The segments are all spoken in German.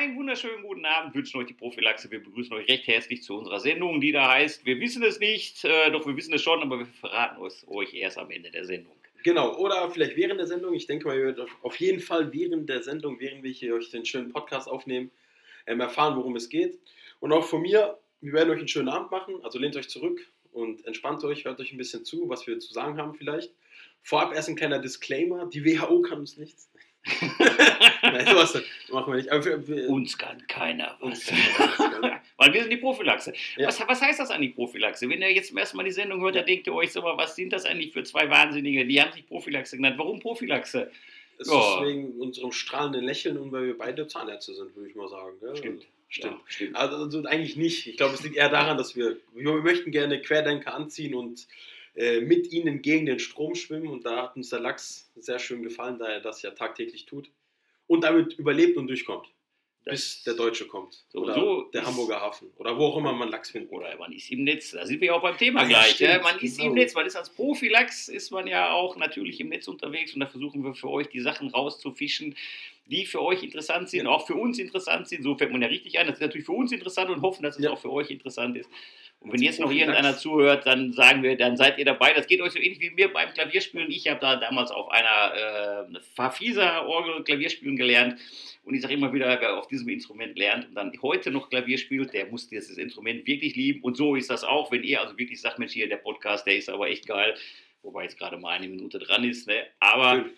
Einen wunderschönen guten Abend wünschen euch die Prophylaxe. Wir begrüßen euch recht herzlich zu unserer Sendung, die da heißt, wir wissen es nicht, äh, doch wir wissen es schon, aber wir verraten es euch erst am Ende der Sendung. Genau, oder vielleicht während der Sendung. Ich denke mal, ihr werdet auf jeden Fall während der Sendung, während wir hier euch den schönen Podcast aufnehmen, ähm, erfahren, worum es geht. Und auch von mir, wir werden euch einen schönen Abend machen. Also lehnt euch zurück und entspannt euch, hört euch ein bisschen zu, was wir zu sagen haben vielleicht. Vorab erst ein kleiner Disclaimer: Die WHO kann uns nichts. Nein, sowas machen wir nicht. Aber für, Uns kann keiner was. das, Weil wir sind die Prophylaxe. Ja. Was, was heißt das eigentlich Prophylaxe? Wenn ihr jetzt zum ersten Mal die Sendung hört, dann denkt ihr euch so, mal, was sind das eigentlich für zwei Wahnsinnige? Die haben sich Prophylaxe genannt. Warum Prophylaxe? Es Ja. ist wegen unserem strahlenden Lächeln und weil wir beide Zahnärzte sind, würde ich mal sagen. Ja? Stimmt, stimmt, Ja. stimmt. Also, also eigentlich nicht. Ich glaube, es liegt eher daran, dass wir, wir möchten gerne Querdenker anziehen und äh, mit ihnen gegen den Strom schwimmen. Und da hat uns der Lachs sehr schön gefallen, da er das ja tagtäglich tut. Und damit überlebt und durchkommt, bis der Deutsche kommt. So- oder so der Hamburger Hafen. Oder wo auch immer man Lachs findet. Oder man ist im Netz. Da sind wir ja auch beim Thema gleich. Ja, man ist genau. im Netz. Man ist als Prophylax, ist man ja auch natürlich im Netz unterwegs und da versuchen wir für euch die Sachen rauszufischen, die für euch interessant sind, auch für uns interessant sind. So fängt man ja richtig an. Das ist natürlich für uns interessant und hoffen, dass es Ja. auch für euch interessant ist. Und wenn jetzt noch irgendeiner zuhört, dann sagen wir, dann seid ihr dabei. Das geht euch so ähnlich wie mir beim Klavierspielen. Ich habe da damals auf einer äh, Farfisa-Orgel Klavierspielen gelernt. Und ich sage immer wieder, wer auf diesem Instrument lernt und dann heute noch Klavier spielt, der muss dieses Instrument wirklich lieben. Und so ist das auch, wenn ihr also wirklich sagt, Mensch, hier der Podcast, der ist aber echt geil. Wobei jetzt gerade mal eine Minute dran ist. Ne? Aber Fünf.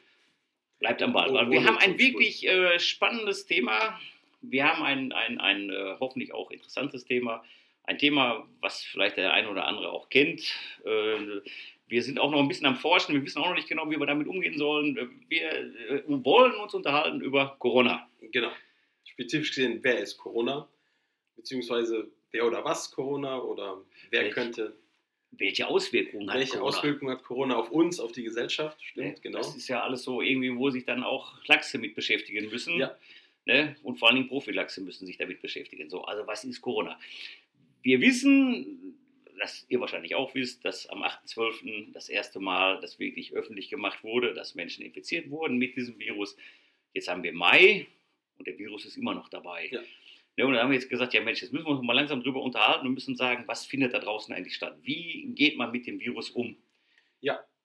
Bleibt am Ball. Oh, wir haben ein wirklich äh, spannendes Thema. Wir haben ein, ein, ein äh, hoffentlich auch interessantes Thema. Ein Thema, was vielleicht der eine oder andere auch kennt. Äh, wir sind auch noch ein bisschen am Forschen. Wir wissen auch noch nicht genau, wie wir damit umgehen sollen. Äh, Wir äh, wollen uns unterhalten über Corona. Genau. Spezifisch gesehen, wer ist Corona? Beziehungsweise wer oder was Corona? Oder wer Welch- könnte, Welche Auswirkungen hat welche Corona? Auswirkungen hat Corona auf uns, auf die Gesellschaft? Stimmt, Ne? genau. Das ist ja alles so irgendwie, wo sich dann auch Lachse mit beschäftigen müssen. Ja. Ne? Und vor allen Dingen Prophylaxe müssen sich damit beschäftigen. So, also was ist Corona? Wir wissen, dass ihr wahrscheinlich auch wisst, dass am 8.12. das erste Mal das wirklich öffentlich gemacht wurde, dass Menschen infiziert wurden mit diesem Virus. Jetzt haben wir Mai und der Virus ist immer noch dabei. Ja. Ne, und dann haben wir jetzt gesagt, ja Mensch, jetzt müssen wir uns mal langsam drüber unterhalten und müssen sagen, was findet da draußen eigentlich statt? Wie geht man mit dem Virus um?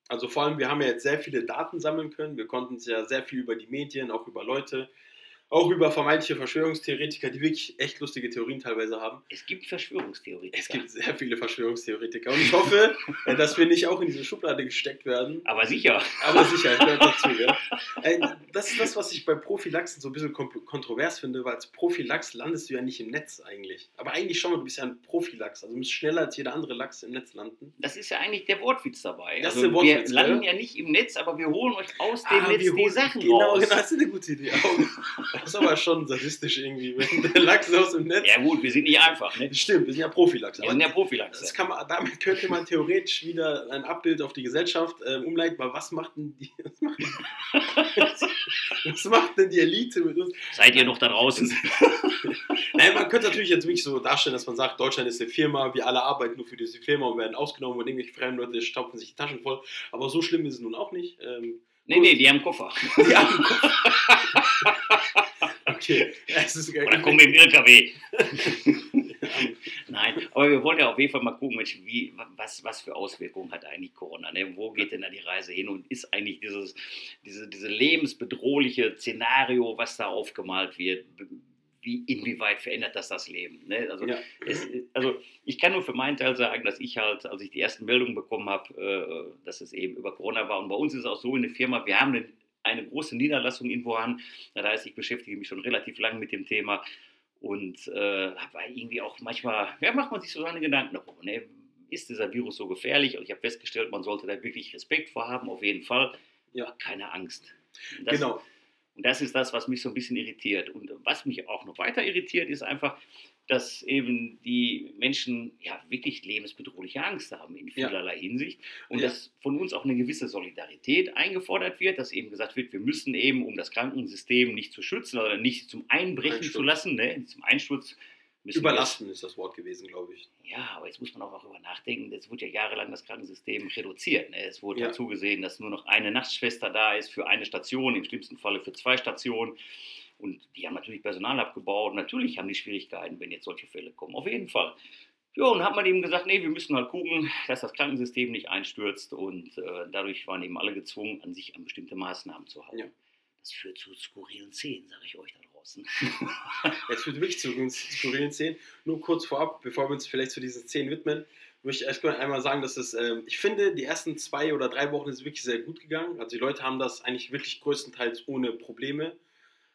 Also vor allem, wir haben ja jetzt sehr viele Daten sammeln können. Wir konnten es ja sehr viel über die Medien, auch über Leute, auch über vermeintliche Verschwörungstheoretiker, die wirklich echt lustige Theorien teilweise haben. Es gibt Verschwörungstheoretiker. Es gibt sehr viele Verschwörungstheoretiker. Und ich hoffe, dass wir nicht auch in diese Schublade gesteckt werden. Aber sicher. Aber sicher, ich gehört dazu. Ja. Das ist das, was ich bei Prophylaxen so ein bisschen kontrovers finde, weil als Prophylax landest du ja nicht im Netz eigentlich. Aber eigentlich schon mal, du bist ja ein Prophylax. Also du musst schneller als jeder andere Lachs im Netz landen. Das ist ja eigentlich der Wortwitz dabei. Das ist also der Wortwitz, wir landen ja nicht im Netz, aber wir holen euch aus dem Ah, Netz die Sachen genau, raus. Genau, das ist eine gute Idee. Das ist aber schon sadistisch irgendwie, wenn der Lachs aus dem Netz. Ja gut, wir sind nicht einfach, ne? Stimmt, wir sind ja Prophylax. Wir sind ja man, damit könnte man theoretisch wieder ein Abbild auf die Gesellschaft ähm, umleiten, weil was macht denn die, was macht, was macht denn die Elite mit uns? Seid ihr noch da draußen? Nein, man könnte natürlich jetzt wirklich so darstellen, dass man sagt, Deutschland ist eine Firma, wir alle arbeiten nur für diese Firma und werden ausgenommen und irgendwelche fremden Leute stopfen sich die Taschen voll. Aber so schlimm ist es nun auch nicht. Ähm, Nee, nee, die haben Koffer. die haben okay, es ist Oder kommen wir im LKW. Nein, aber wir wollen ja auf jeden Fall mal gucken, Mensch, wie, was, was für Auswirkungen hat eigentlich Corona? Ne? Wo geht denn da die Reise hin und ist eigentlich dieses diese, diese lebensbedrohliche Szenario, was da aufgemalt wird, wie, inwieweit verändert das das Leben? Ne? Also, Ja. es, also ich kann nur für meinen Teil sagen, dass ich halt, als ich die ersten Meldungen bekommen habe, äh, dass es eben über Corona war und bei uns ist es auch so in der Firma, wir haben eine, eine große Niederlassung in Wuhan, das heißt, ich beschäftige mich schon relativ lange mit dem Thema und äh, habe irgendwie auch manchmal, ja, macht man sich so seine Gedanken darum. Ne? Ist dieser Virus so gefährlich? Und ich habe festgestellt, man sollte da wirklich Respekt vor haben, auf jeden Fall. Ja. Keine Angst. Das, Genau. Und das ist das, was mich so ein bisschen irritiert. Und was mich auch noch weiter irritiert, ist einfach, dass eben die Menschen ja wirklich lebensbedrohliche Angst haben in Ja. vielerlei Hinsicht. Und Ja. dass von uns auch eine gewisse Solidarität eingefordert wird, dass eben gesagt wird, wir müssen eben, um das Krankensystem nicht zu schützen oder nicht zum Einbrechen Einsturz. zu lassen, ne, zum Einsturz Überlasten ist das Wort gewesen, glaube ich. ja, aber jetzt muss man auch darüber nachdenken, es wurde ja jahrelang das Krankensystem reduziert. Ne? Es wurde Ja. dazu gesehen, dass nur noch eine Nachtschwester da ist für eine Station, im schlimmsten Falle für zwei Stationen. Und die haben natürlich Personal abgebaut. Natürlich haben die Schwierigkeiten, wenn jetzt solche Fälle kommen. Auf jeden Fall. Ja, und hat man eben gesagt, nee, wir müssen halt gucken, dass das Krankensystem nicht einstürzt. Und äh, dadurch waren eben alle gezwungen, an sich an bestimmte Maßnahmen zu halten. Ja. Das führt zu skurrilen Szenen, sage ich euch da draußen. Es führt wirklich zu skurrilen Szenen. Nur kurz vorab, bevor wir uns vielleicht zu diesen Szenen widmen, möchte ich erstmal einmal sagen, dass es, ähm, ich finde, die ersten zwei oder drei Wochen ist wirklich sehr gut gegangen. Also die Leute haben das eigentlich wirklich größtenteils ohne Probleme.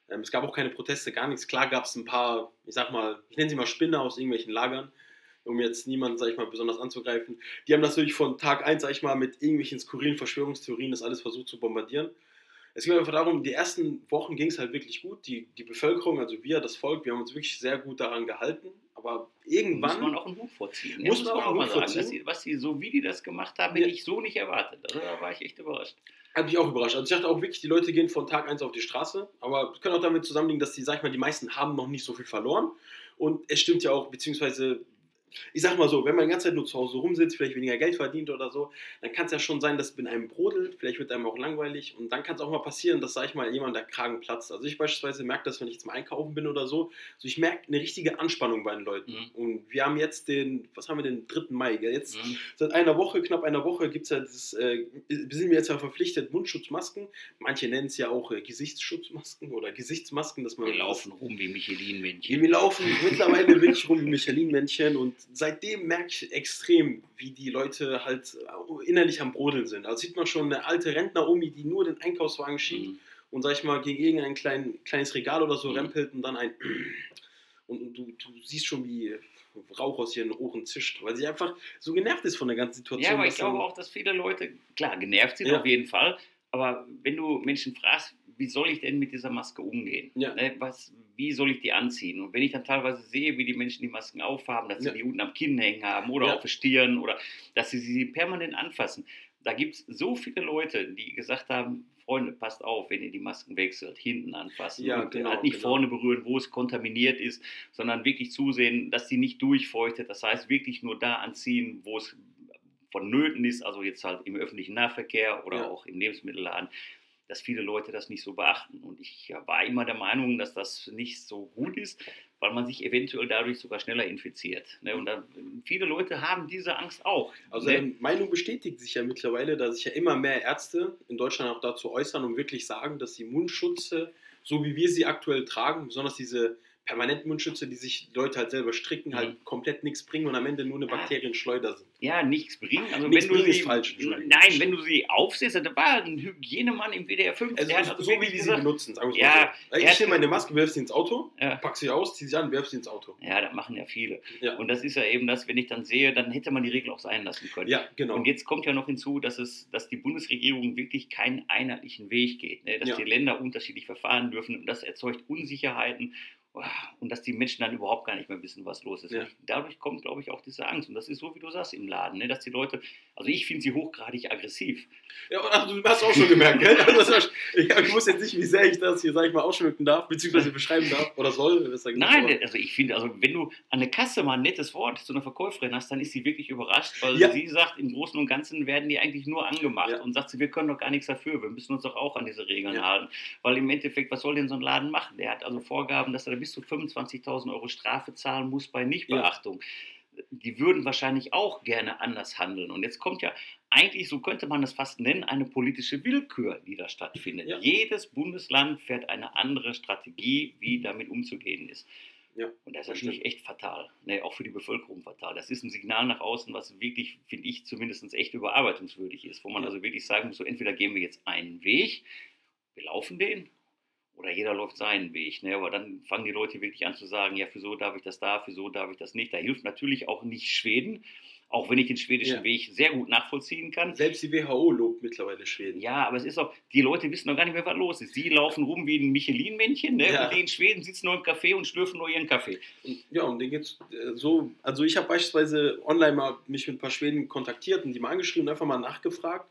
Ähm, es gab auch keine Proteste, gar nichts. Klar gab es ein paar, ich sag mal, ich nenne sie mal Spinner aus irgendwelchen Lagern, um jetzt niemanden, sag ich mal, besonders anzugreifen. Die haben das natürlich von Tag 1, sag ich mal, mit irgendwelchen skurrilen Verschwörungstheorien das alles versucht zu bombardieren. Es ging einfach darum, die ersten Wochen ging es halt wirklich gut. Die, die Bevölkerung, also wir, das Volk, wir haben uns wirklich sehr gut daran gehalten. Aber irgendwann. Muss man auch einen Hut vorziehen. ne? Muss man auch einen mal sagen. vorziehen. Dass sie, was sie, so wie die das gemacht haben, Ja. hätte ich so nicht erwartet. Also, da war ich echt überrascht. Hat mich auch überrascht. Also ich dachte auch wirklich, die Leute gehen von Tag 1 auf die Straße. Aber es kann auch damit zusammenliegen, dass die, sag ich mal, die meisten haben noch nicht so viel verloren. Und es stimmt ja auch, beziehungsweise, ich sag mal so, wenn man die ganze Zeit nur zu Hause rumsitzt, vielleicht weniger Geld verdient oder so, dann kann es ja schon sein, dass es in einem brodelt, vielleicht wird einem auch langweilig und dann kann es auch mal passieren, dass, sag ich mal, jemand der Kragen platzt. Also ich beispielsweise merke das, wenn ich mal einkaufen bin oder so, also ich merke eine richtige Anspannung bei den Leuten. Mhm. Und wir haben jetzt den, was haben wir, den 3. Mai, gell? jetzt Mhm. Seit einer Woche, knapp einer Woche, gibt es ja das, äh, sind wir jetzt ja verpflichtet, Mundschutzmasken. Manche nennen es ja auch äh, Gesichtsschutzmasken oder Gesichtsmasken, dass man. Wir laufen rum wie Michelin-Männchen. Wir laufen mittlerweile wirklich rum wie Michelin-Männchen und seitdem merke ich extrem, wie die Leute halt äh, innerlich am Brodeln sind. Also sieht man schon eine alte Rentner-Omi, die nur den Einkaufswagen schiebt Mhm. und, sag ich mal, gegen irgendein klein, kleines Regal oder so Mhm. rempelt und dann ein. Und, und du, du siehst schon, wie Rauch aus ihren Ohren zischt, weil sie einfach so genervt ist von der ganzen Situation. Ja, aber ich glaube auch, dass viele Leute, klar, genervt sind Ja. auf jeden Fall, aber wenn du Menschen fragst, wie soll ich denn mit dieser Maske umgehen? Ja. Ne, was, wie soll ich die anziehen? Und wenn ich dann teilweise sehe, wie die Menschen die Masken aufhaben, dass sie Ja. die unten am Kinn hängen haben oder Ja. auf der Stirn oder dass sie sie permanent anfassen, da gibt es so viele Leute, die gesagt haben, Freunde, passt auf, wenn ihr die Masken wechselt, hinten anfassen Ja, und genau, halt nicht genau. vorne berühren, wo es kontaminiert ist, sondern wirklich zusehen, dass sie nicht durchfeuchtet. Das heißt, wirklich nur da anziehen, wo es vonnöten ist, also jetzt halt im öffentlichen Nahverkehr oder Ja. auch im Lebensmittelladen, dass viele Leute das nicht so beachten. Und ich war immer der Meinung, dass das nicht so gut ist, weil man sich eventuell dadurch sogar schneller infiziert. Ne? Und da, viele Leute haben diese Angst auch. Also ne? die Meinung bestätigt sich ja mittlerweile, dass sich ja immer mehr Ärzte in Deutschland auch dazu äußern und wirklich sagen, dass die Mundschutze, so wie wir sie aktuell tragen, besonders diese permanenten Mundschütze, die sich Leute halt selber stricken, Mhm. halt komplett nichts bringen und am Ende nur eine. Bakterienschleuder sind. ja, nichts bringen. Also Nichts wenn du sie, falsch. Nein, wenn du sie aufsetzt, da war ein Hygienemann im WDR 5, Also, also so wie die sie gesagt, benutzen, sagen wir Ja, mal so. Ich nehme meine Maske, werf sie ins Auto, Ja. pack sie aus, zieh sie an, werf sie ins Auto. ja, das machen ja viele. Ja, Und das ist ja eben das, wenn ich dann sehe, dann hätte man die Regel auch sein lassen können. ja genau. Und jetzt kommt ja noch hinzu, dass, es, dass die Bundesregierung wirklich keinen einheitlichen Weg geht, ne? dass Ja. die Länder unterschiedlich verfahren dürfen und das erzeugt Unsicherheiten und dass die Menschen dann überhaupt gar nicht mehr wissen, was los ist. Ja. Dadurch kommt, glaube ich, auch diese Angst. Und das ist so, wie du sagst, im Laden, ne? dass die Leute, also ich finde sie hochgradig aggressiv. Ja, ach, du hast auch schon gemerkt, gell? Also, ich, ich wusste jetzt nicht, wie sehr ich das hier, sag ich mal, ausschmücken darf, beziehungsweise beschreiben darf oder soll. gesagt, Nein, aber- also ich finde, also wenn du an der Kasse mal ein nettes Wort zu einer Verkäuferin hast, dann ist sie wirklich überrascht, weil Ja. sie sagt, im Großen und Ganzen werden die eigentlich nur angemacht Ja. und sagt sie, wir können doch gar nichts dafür, wir müssen uns doch auch an diese Regeln halten. Weil im Endeffekt, was soll denn so ein Laden machen? Der hat also Vorgaben, dass er bis zu 25.000 Euro Strafe zahlen muss bei Nichtbeachtung. Die würden wahrscheinlich auch gerne anders handeln. Und jetzt kommt ja eigentlich, so könnte man das fast nennen, eine politische Willkür, die da stattfindet. Ja. Jedes Bundesland fährt eine andere Strategie, wie damit umzugehen ist. Ja, Und das das ist natürlich echt fatal. Ne, auch für die Bevölkerung fatal. Das ist ein Signal nach außen, was wirklich, finde ich, zumindest echt überarbeitungswürdig ist. Wo man Ja. also wirklich sagen muss, so entweder gehen wir jetzt einen Weg, wir laufen den, oder jeder läuft seinen Weg. Ne? Aber dann fangen die Leute wirklich an zu sagen, ja, für so darf ich das da, für so darf ich das nicht. Da hilft natürlich auch nicht Schweden, auch wenn ich den schwedischen Ja. Weg sehr gut nachvollziehen kann. Selbst die WHO lobt mittlerweile Schweden. Ja, aber es ist auch, die Leute wissen noch gar nicht mehr, was los ist. Die laufen rum wie ein Michelin-Männchen, ne? Ja. und die in Schweden sitzen nur im Café und schlürfen nur ihren Kaffee. Ja, und den geht's äh, so. Also, ich habe beispielsweise online mal mich mit ein paar Schweden kontaktiert und die mal angeschrieben und einfach mal nachgefragt,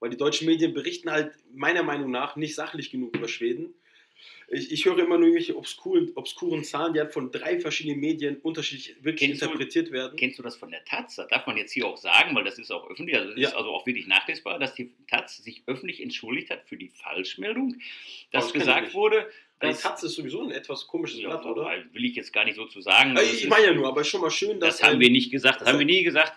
weil die deutschen Medien berichten halt meiner Meinung nach nicht sachlich genug über Schweden. Ich, ich höre immer nur irgendwelche obskuren, obskuren Zahlen, die halt von drei verschiedenen Medien unterschiedlich wirklich Kennst du- interpretiert werden. Kennst du das von der Taz? Das darf man jetzt hier auch sagen, weil das ist auch öffentlich, also das Ja. ist also auch wirklich nachlesbar, dass die Taz sich öffentlich entschuldigt hat für die Falschmeldung, das dass ich gesagt wurde, Dass, Taz ist sowieso ein etwas komisches ja, Blatt, oder? will ich jetzt gar nicht so zu sagen. Das Ich meine ja nur, aber ist schon mal schön, dass. das haben wir nicht gesagt, das das- haben wir nie gesagt.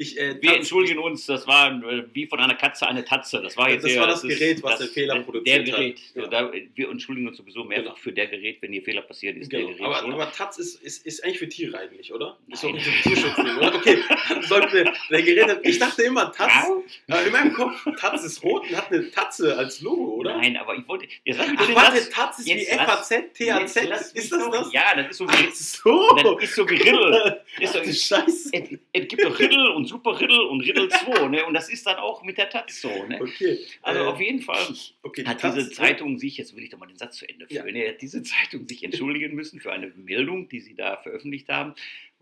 Ich, äh, Wir entschuldigen uns, das war äh, wie von einer Katze eine Tatze. Das war jetzt Das eher- war das ist- Gerät, was Fehler der- produziert Der hat. Gerät. Ja. So, da, wir entschuldigen uns sowieso mehrfach Genau. für der Gerät, wenn hier Fehler passiert ist. Genau. Der Gerät Aber, aber Taz ist, ist, ist eigentlich für Tiere eigentlich, oder? Ist doch Nein. ein Tierschutzding, oder? Okay, wir. Der Gerät hat, ich dachte immer, Taz. Äh, in meinem Kopf, Taz ist rot und hat eine Tatze als Logo, oder? Nein, aber ich wollte. Jetzt lass mich Ach, warte, Taz ist wie FAZ, mich Ist das das? Ja, das ist so wie. so. Das ist so wie Riddle. Ist so, Scheiße. es, gibt doch Riddle und Super Riddle und Riddle 2, ne? Und das ist dann auch mit der Taz so, ne? Okay. Also äh, auf jeden Fall hat Taz, diese Zeitung sich, jetzt will ich doch mal den Satz zu Ende führen, ne, hat diese Zeitung sich entschuldigen müssen für eine Meldung, die sie da veröffentlicht haben,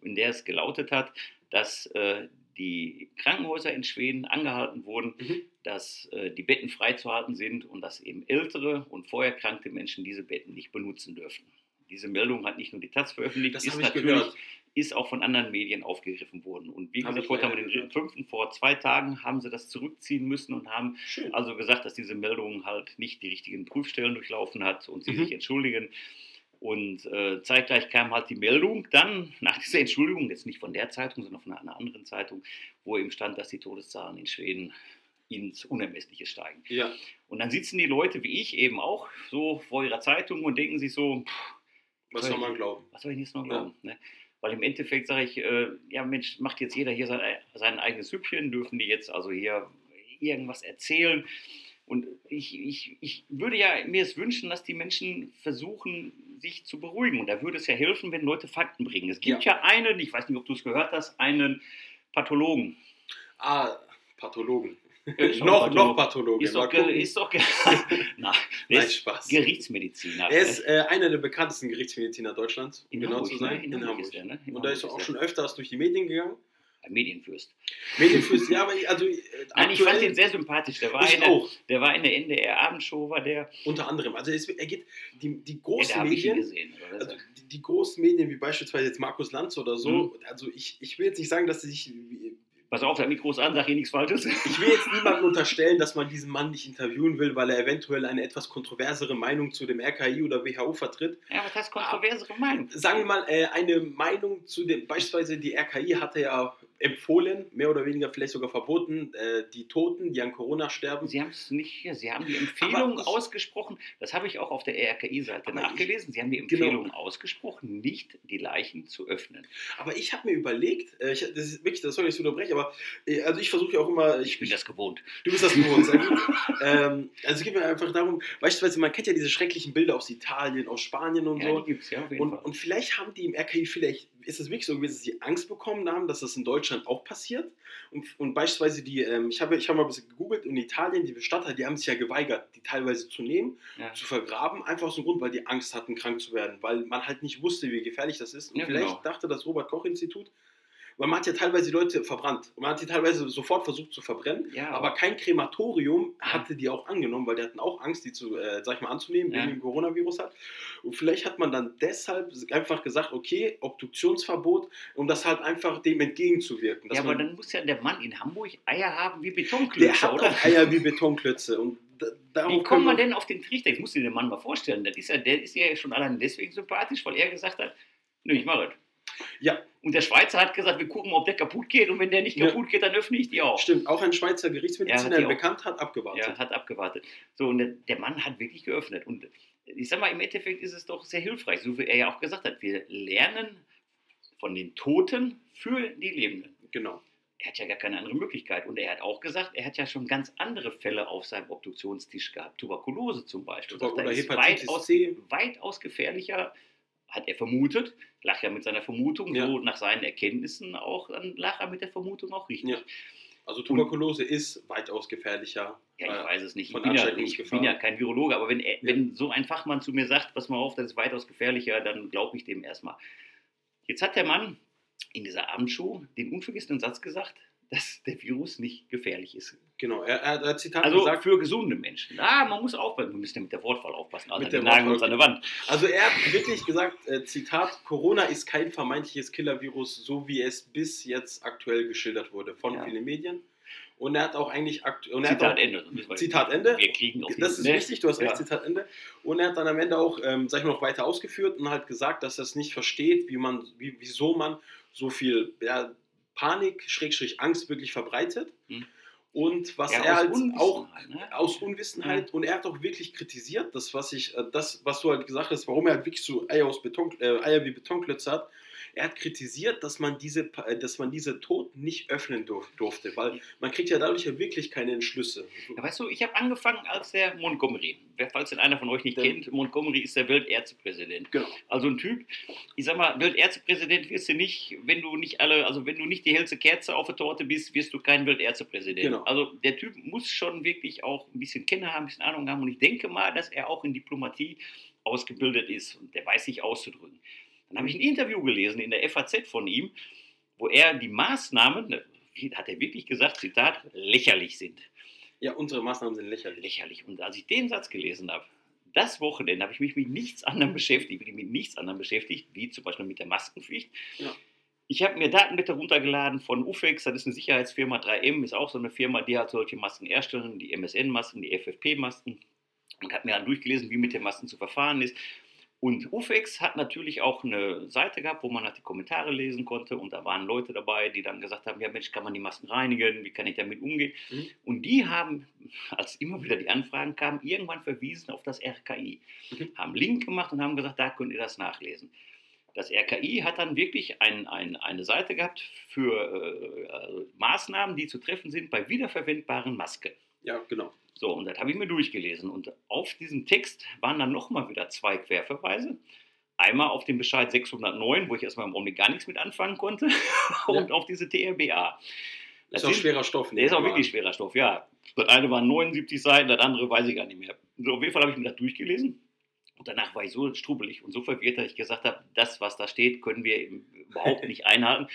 in der es gelautet hat, dass äh, die Krankenhäuser in Schweden angehalten wurden, Mhm. dass äh, die Betten freizuhalten sind und dass eben ältere und vorerkrankte Menschen diese Betten nicht benutzen dürfen. Diese Meldung hat nicht nur die Taz veröffentlicht, Das ist natürlich gehört. ist auch von anderen Medien aufgegriffen worden. Und wie Hab gesagt, heute haben wir den 3.5. vor zwei Tagen haben sie das zurückziehen müssen und haben Schön. also gesagt, dass diese Meldung halt nicht die richtigen Prüfstellen durchlaufen hat und sie Mhm. sich entschuldigen. Und äh, zeitgleich kam halt die Meldung dann nach dieser Entschuldigung, jetzt nicht von der Zeitung, sondern von einer anderen Zeitung, wo eben stand, dass die Todeszahlen in Schweden ins Unermessliche steigen. Ja. Und dann sitzen die Leute wie ich eben auch so vor ihrer Zeitung und denken sich so, pff, Was soll man glauben? was soll ich jetzt noch Ja. glauben? Ne? Weil im Endeffekt sage ich, äh, ja Mensch, macht jetzt jeder hier sein, sein eigenes Süppchen, dürfen die jetzt also hier irgendwas erzählen. Und ich, ich, ich würde ja mir es wünschen, dass die Menschen versuchen, sich zu beruhigen. Und da würde es ja helfen, wenn Leute Fakten bringen. Es gibt ja, einen, ich weiß nicht, ob du es gehört hast, einen Pathologen. Ah, Pathologen. Äh, noch, Pathologe. noch Pathologen. Ist doch, ist doch, Na, der Nein, Spaß. Gerichtsmediziner. Er ist äh, einer der bekanntesten Gerichtsmediziner Deutschlands, um In genau Hamburg, zu sein. ne? In Hamburg ist er, ne? In Und da ist er Hamburg auch schon öfters durch die Medien gegangen. Medienfürst. Medienfürst, ja, aber ich- also. äh, Nein, ich fand ihn sehr sympathisch. Der war, Ich in der, auch, der war in der NDR-Abendshow, war der. unter anderem. Also es, er geht, die, die Ja, großen ihn Medien, gesehen. Also so. die, die großen Medien, wie beispielsweise jetzt Markus Lanz oder so, Mhm. also ich, ich will jetzt nicht sagen, dass sie sich. Pass auf, der Mikros an, sag hier nichts Falsches. Ich will jetzt niemandem unterstellen, dass man diesen Mann nicht interviewen will, weil er eventuell eine etwas kontroversere Meinung zu dem RKI oder WHO vertritt. Ja, was heißt kontroversere Meinung? Sagen wir mal, äh, eine Meinung zu dem, beispielsweise die RKI hatte ja empfohlen, mehr oder weniger vielleicht sogar verboten, äh, die Toten, die an Corona sterben. Sie haben es nicht. Sie haben die Empfehlung Aber ich- ausgesprochen. Das habe ich auch auf der RKI-Seite Aber nachgelesen. Sie haben die Genau. Empfehlung ausgesprochen, nicht die Leichen zu öffnen. Aber ich habe mir überlegt, äh, ich, das ist wirklich, das soll ich nicht unterbrechen, aber äh, also ich versuche ja auch immer, Ich bin das gewohnt. Du bist das gewohnt, sehr gut. ähm, also es geht mir einfach darum, beispielsweise, man kennt ja diese schrecklichen Bilder aus Italien, aus Spanien und Ja, so. die gibt es ja auf jeden Und, Fall. und vielleicht haben die im RKI, vielleicht ist es wirklich so gewesen, dass sie Angst bekommen haben, dass das in Deutschland auch passiert. Und, und beispielsweise die, ähm, ich habe ich habe mal ein bisschen gegoogelt, in Italien, die Bestatter, die haben sich ja geweigert, die teilweise zu nehmen, ja. zu vergraben, einfach aus dem Grund, weil die Angst hatten, krank zu werden, weil man halt nicht wusste, wie gefährlich das ist. Und Ja, vielleicht genau. dachte das Robert-Koch-Institut, weil man hat ja teilweise die Leute verbrannt. Und man hat die teilweise sofort versucht zu verbrennen. ja, Aber kein Krematorium Ja. hatte die auch angenommen, weil die hatten auch Angst, die zu, äh, sag ich mal, anzunehmen, Ja. wegen dem Coronavirus hat. Und vielleicht hat man dann deshalb einfach gesagt, okay, Obduktionsverbot, um das halt einfach dem entgegenzuwirken. ja, aber man, dann muss ja der Mann in Hamburg Eier haben wie Betonklötze, der hat oder? auch Eier wie Betonklötze. Und Wie kommt man denn auf den Trichter? Ich muss dir den Mann mal vorstellen. Das ist ja, der ist ja schon allein deswegen sympathisch, weil er gesagt hat, nö, ich mache das. Ja. Und der Schweizer hat gesagt, wir gucken mal, ob der kaputt geht. Und wenn der nicht Ja. kaputt geht, dann öffne ich die auch. Stimmt, auch ein Schweizer Gerichtsmediziner, Ja, bekannt hat, abgewartet. Ja, hat abgewartet. So, und der, der Mann hat wirklich geöffnet. Und ich sag mal, im Endeffekt ist es doch sehr hilfreich, so wie er ja auch gesagt hat. Wir lernen von den Toten für die Lebenden. Genau. Er hat ja gar keine andere Möglichkeit. Und er hat auch gesagt, er hat ja schon ganz andere Fälle auf seinem Obduktionstisch gehabt. Tuberkulose zum Beispiel. Tuber- er, oder ist Hepatitis weitaus, C. weitaus gefährlicher, hat er vermutet. Lag ja mit seiner Vermutung, Ja. so nach seinen Erkenntnissen auch, dann lag er mit der Vermutung auch richtig. Ja. Also Tuberkulose ist weitaus gefährlicher. Ja, ich äh, weiß es nicht. Ich bin, ja, ich bin ja kein Virologe, aber wenn, er- wenn so ein Fachmann zu mir sagt, pass mal auf, das ist weitaus gefährlicher, dann glaube ich dem erstmal. Jetzt hat der Mann in dieser Abendshow den unvergessenen Satz gesagt, dass der Virus nicht gefährlich ist. Genau, er, er hat Zitat Also gesagt. für gesunde Menschen. Ah, man muss aufpassen. Wir müssen ja mit der Wortwahl aufpassen. Alter, Mit wir der nageln uns an der Wand. Also er hat wirklich gesagt, äh, Zitat, Corona ist kein vermeintliches Killer-Virus, so wie es bis jetzt aktuell geschildert wurde von Ja. vielen Medien. Und er hat auch eigentlich aktuell. Zitat auch, Ende. Zitat Ende. Wir kriegen auf Das ist ne? wichtig, du hast recht, Ja. Zitat Ende. Und er hat dann am Ende auch, ähm, sag ich mal, noch weiter ausgeführt und halt gesagt, dass er es nicht versteht, wie man, wie, wieso man so viel ja, Panik, Schrägstrich Angst wirklich verbreitet. Hm. Und was Ja, er halt auch ne? aus Unwissenheit und er hat auch wirklich kritisiert, das was ich, äh, das was du halt gesagt hast, warum er halt wirklich so Eier aus Beton, äh, Eier wie Betonklötze hat. Er hat kritisiert, dass man diese, äh, dass man diese Tod nicht öffnen durf, durfte, weil man kriegt ja dadurch ja wirklich keine Entschlüsse. Ja, weißt du, ich habe angefangen als der Montgomery. Wer, falls den einer von euch nicht Der- kennt, Montgomery ist der Weltärztepräsident. Genau. Also ein Typ, ich sag mal, Weltärztepräsident wirst du nicht, wenn du nicht alle, also wenn du nicht die hellste Kerze auf der Torte bist, wirst du kein Weltärztepräsident. Genau. Also der Typ muss schon wirklich auch ein bisschen Kenner haben, ein bisschen Ahnung haben und ich denke mal, dass er auch in Diplomatie ausgebildet ist und der weiß sich auszudrücken. Dann habe ich ein Interview gelesen in der FAZ von ihm, wo er die Maßnahmen, ne, hat er wirklich gesagt, Zitat, lächerlich sind Ja, unsere Maßnahmen sind lächerlich. lächerlich. Und als ich den Satz gelesen habe, das Wochenende habe ich mich mit nichts anderem beschäftigt, bin ich mit nichts anderem beschäftigt, wie zum Beispiel mit der Maskenpflicht. Ja. Ich habe mir Datenblätter runtergeladen von UFEX, das ist eine Sicherheitsfirma, 3M ist auch so eine Firma, die hat solche Masken erstellen, die MSN-Masken, die FFP-Masken und habe mir dann durchgelesen, wie mit den Masken zu verfahren ist. Und UFEX hat natürlich auch eine Seite gehabt, wo man halt die Kommentare lesen konnte und da waren Leute dabei, die dann gesagt haben, ja Mensch, kann man die Masken reinigen, wie kann ich damit umgehen? Mhm. Und die haben, als immer wieder die Anfragen kamen, irgendwann verwiesen auf das RKI, Mhm. haben einen Link gemacht und haben gesagt, da könnt ihr das nachlesen. Das RKI hat dann wirklich ein, ein, eine Seite gehabt für äh, also Maßnahmen, die zu treffen sind bei wiederverwendbaren Masken. Ja, genau. So, und das habe ich mir durchgelesen. Und auf diesem Text waren dann nochmal wieder zwei Querverweise. Einmal auf den Bescheid 609, wo ich erstmal im Augenblick gar nichts mit anfangen konnte, und auf diese TRBA. Das ist auch schwerer Stoff. Der ist auch wirklich schwerer Stoff, ja. Das eine waren 79 Seiten, das andere weiß ich gar nicht mehr. So, auf jeden Fall habe ich mir das durchgelesen. Und danach war ich so strubbelig und so verwirrt, dass ich gesagt habe, das, was da steht, können wir überhaupt nicht einhalten.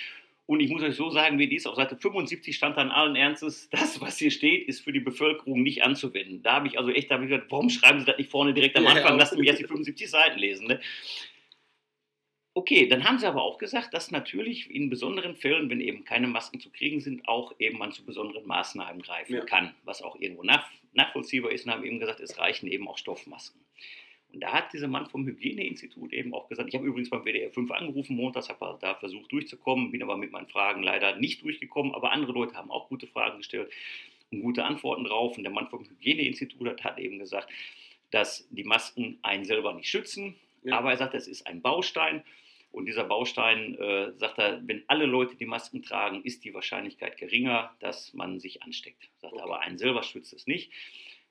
Und ich muss euch so sagen, wie dies auf Seite 75 stand dann allen Ernstes, das, was hier steht, ist für die Bevölkerung nicht anzuwenden. Da habe ich also echt da ich gesagt, warum schreiben Sie das nicht vorne direkt am Anfang? ja. Lassen mich erst die 75 Seiten lesen. Ne? Okay, dann haben sie aber auch gesagt, dass natürlich in besonderen Fällen, wenn eben keine Masken zu kriegen sind, auch eben man zu besonderen Maßnahmen greifen Ja. kann, was auch irgendwo nach, nachvollziehbar ist und haben eben gesagt, es reichen eben auch Stoffmasken. Und da hat dieser Mann vom Hygieneinstitut eben auch gesagt, ich habe übrigens beim WDR 5 angerufen, montags habe da versucht durchzukommen, bin aber mit meinen Fragen leider nicht durchgekommen, aber andere Leute haben auch gute Fragen gestellt und gute Antworten drauf. Und der Mann vom Hygieneinstitut hat, hat eben gesagt, dass die Masken einen selber nicht schützen, Ja. aber er sagt, es ist ein Baustein. Und dieser Baustein, äh, sagt er, wenn alle Leute die Masken tragen, ist die Wahrscheinlichkeit geringer, dass man sich ansteckt. Sagt er, Okay. aber einen selber schützt es nicht.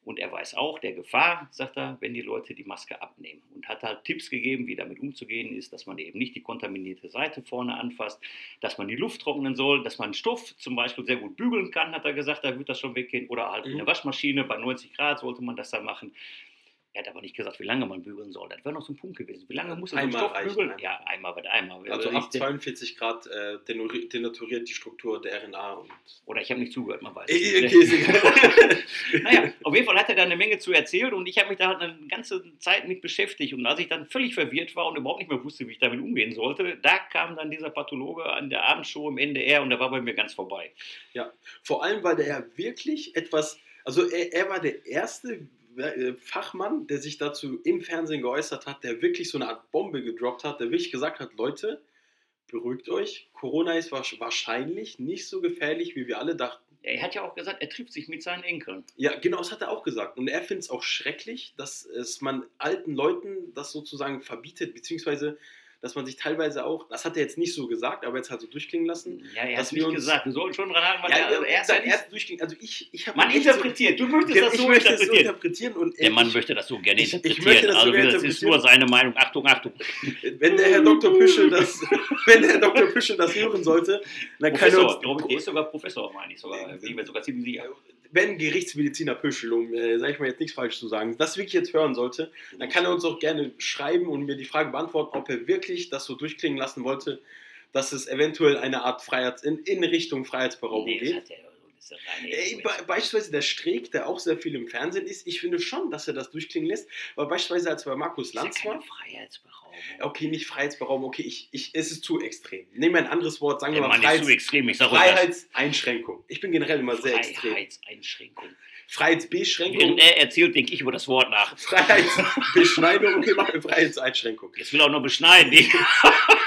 Und er weiß auch der Gefahr, sagt er, wenn die Leute die Maske abnehmen. Und hat halt Tipps gegeben, wie damit umzugehen ist, dass man eben nicht die kontaminierte Seite vorne anfasst, dass man die Luft trocknen soll, dass man Stoff zum Beispiel sehr gut bügeln kann, hat er gesagt, da wird das schon weggehen. Oder halt in Mhm. der Waschmaschine bei 90 Grad sollte man das dann machen. Er hat aber nicht gesagt, wie lange man bügeln soll. Das wäre noch so ein Punkt gewesen. Wie lange muss er Einmal Stoff reicht, bügeln? einmal. Ja, einmal wird einmal. Also ich- ab 42 Grad äh, denaturiert die Struktur der RNA. Und Oder ich habe nicht zugehört, man weiß Äh, okay. Naja, auf jeden Fall hat er da eine Menge zu erzählt und ich habe mich da eine ganze Zeit mit beschäftigt. Und als ich dann völlig verwirrt war und überhaupt nicht mehr wusste, wie ich damit umgehen sollte, da kam dann dieser Pathologe an der Abendshow im NDR und der war bei mir ganz vorbei. Vor allem, weil der ja wirklich etwas, also er, er war der erste Fachmann, der sich dazu im Fernsehen geäußert hat, der wirklich so eine Art Bombe gedroppt hat, der wirklich gesagt hat, Leute, beruhigt euch, Corona ist wahrsch- wahrscheinlich nicht so gefährlich, wie wir alle dachten. Er hat ja auch gesagt, er trifft sich mit seinen Enkeln. Ja, genau, das hat er auch gesagt. Und er findet es auch schrecklich, dass es man alten Leuten das sozusagen verbietet, beziehungsweise dass man sich teilweise auch, das hat er jetzt nicht so gesagt, aber jetzt halt so durchklingen lassen. Ja, er hat wir nicht uns- gesagt, wir sollten schon dran halten, weil Ja, er, also er nicht, erst durchklingen. Also ich, ich habe man interpretiert, du möchtest Ja, das ich so möchte es so interpretieren. interpretieren und Der Mann ich, möchte das so gerne ich- ich interpretieren. möchte das so also gerne das ist interpretieren. nur seine Meinung. Achtung, Achtung. wenn der Herr Dr. Püschel das, wenn der Herr Dr. Püschel das hören sollte, dann kann er Professor, uns, glaube ich, der ist sogar Professor, meine ich sogar. Bin ich mir sogar ziemlich sicher. Wenn Gerichtsmediziner Püschel, um, äh, sag ich mal jetzt nichts falsch zu sagen, das wirklich jetzt hören sollte, dann kann er uns auch gerne schreiben und mir die Frage beantworten, ob er wirklich das so durchklingen lassen wollte, dass es eventuell eine Art Freiheits in, in Richtung Freiheitsberaubung Nee, das geht. hat ja, das ist ja Ey, be beispielsweise der Streeck, der auch sehr viel im Fernsehen ist, ich finde schon, dass er das durchklingen lässt, weil beispielsweise als bei Markus Lanz ist ja war, keine Freiheitsberaubung. okay, nicht Freiheitsberaubung, okay, ich, ich, es ist zu extrem. Nehmen wir ein anderes Wort, sagen wir mal Freiheits extrem, ich. Freiheitseinschränkung. Ich bin generell immer sehr extrem. Freiheitseinschränkung. Freiheitsbeschränkung, er erzählt, denke ich über das Wort nach. Freiheitsbeschneidung, okay, machen wir Freiheitseinschränkung. Jetzt will auch noch beschneiden. Die-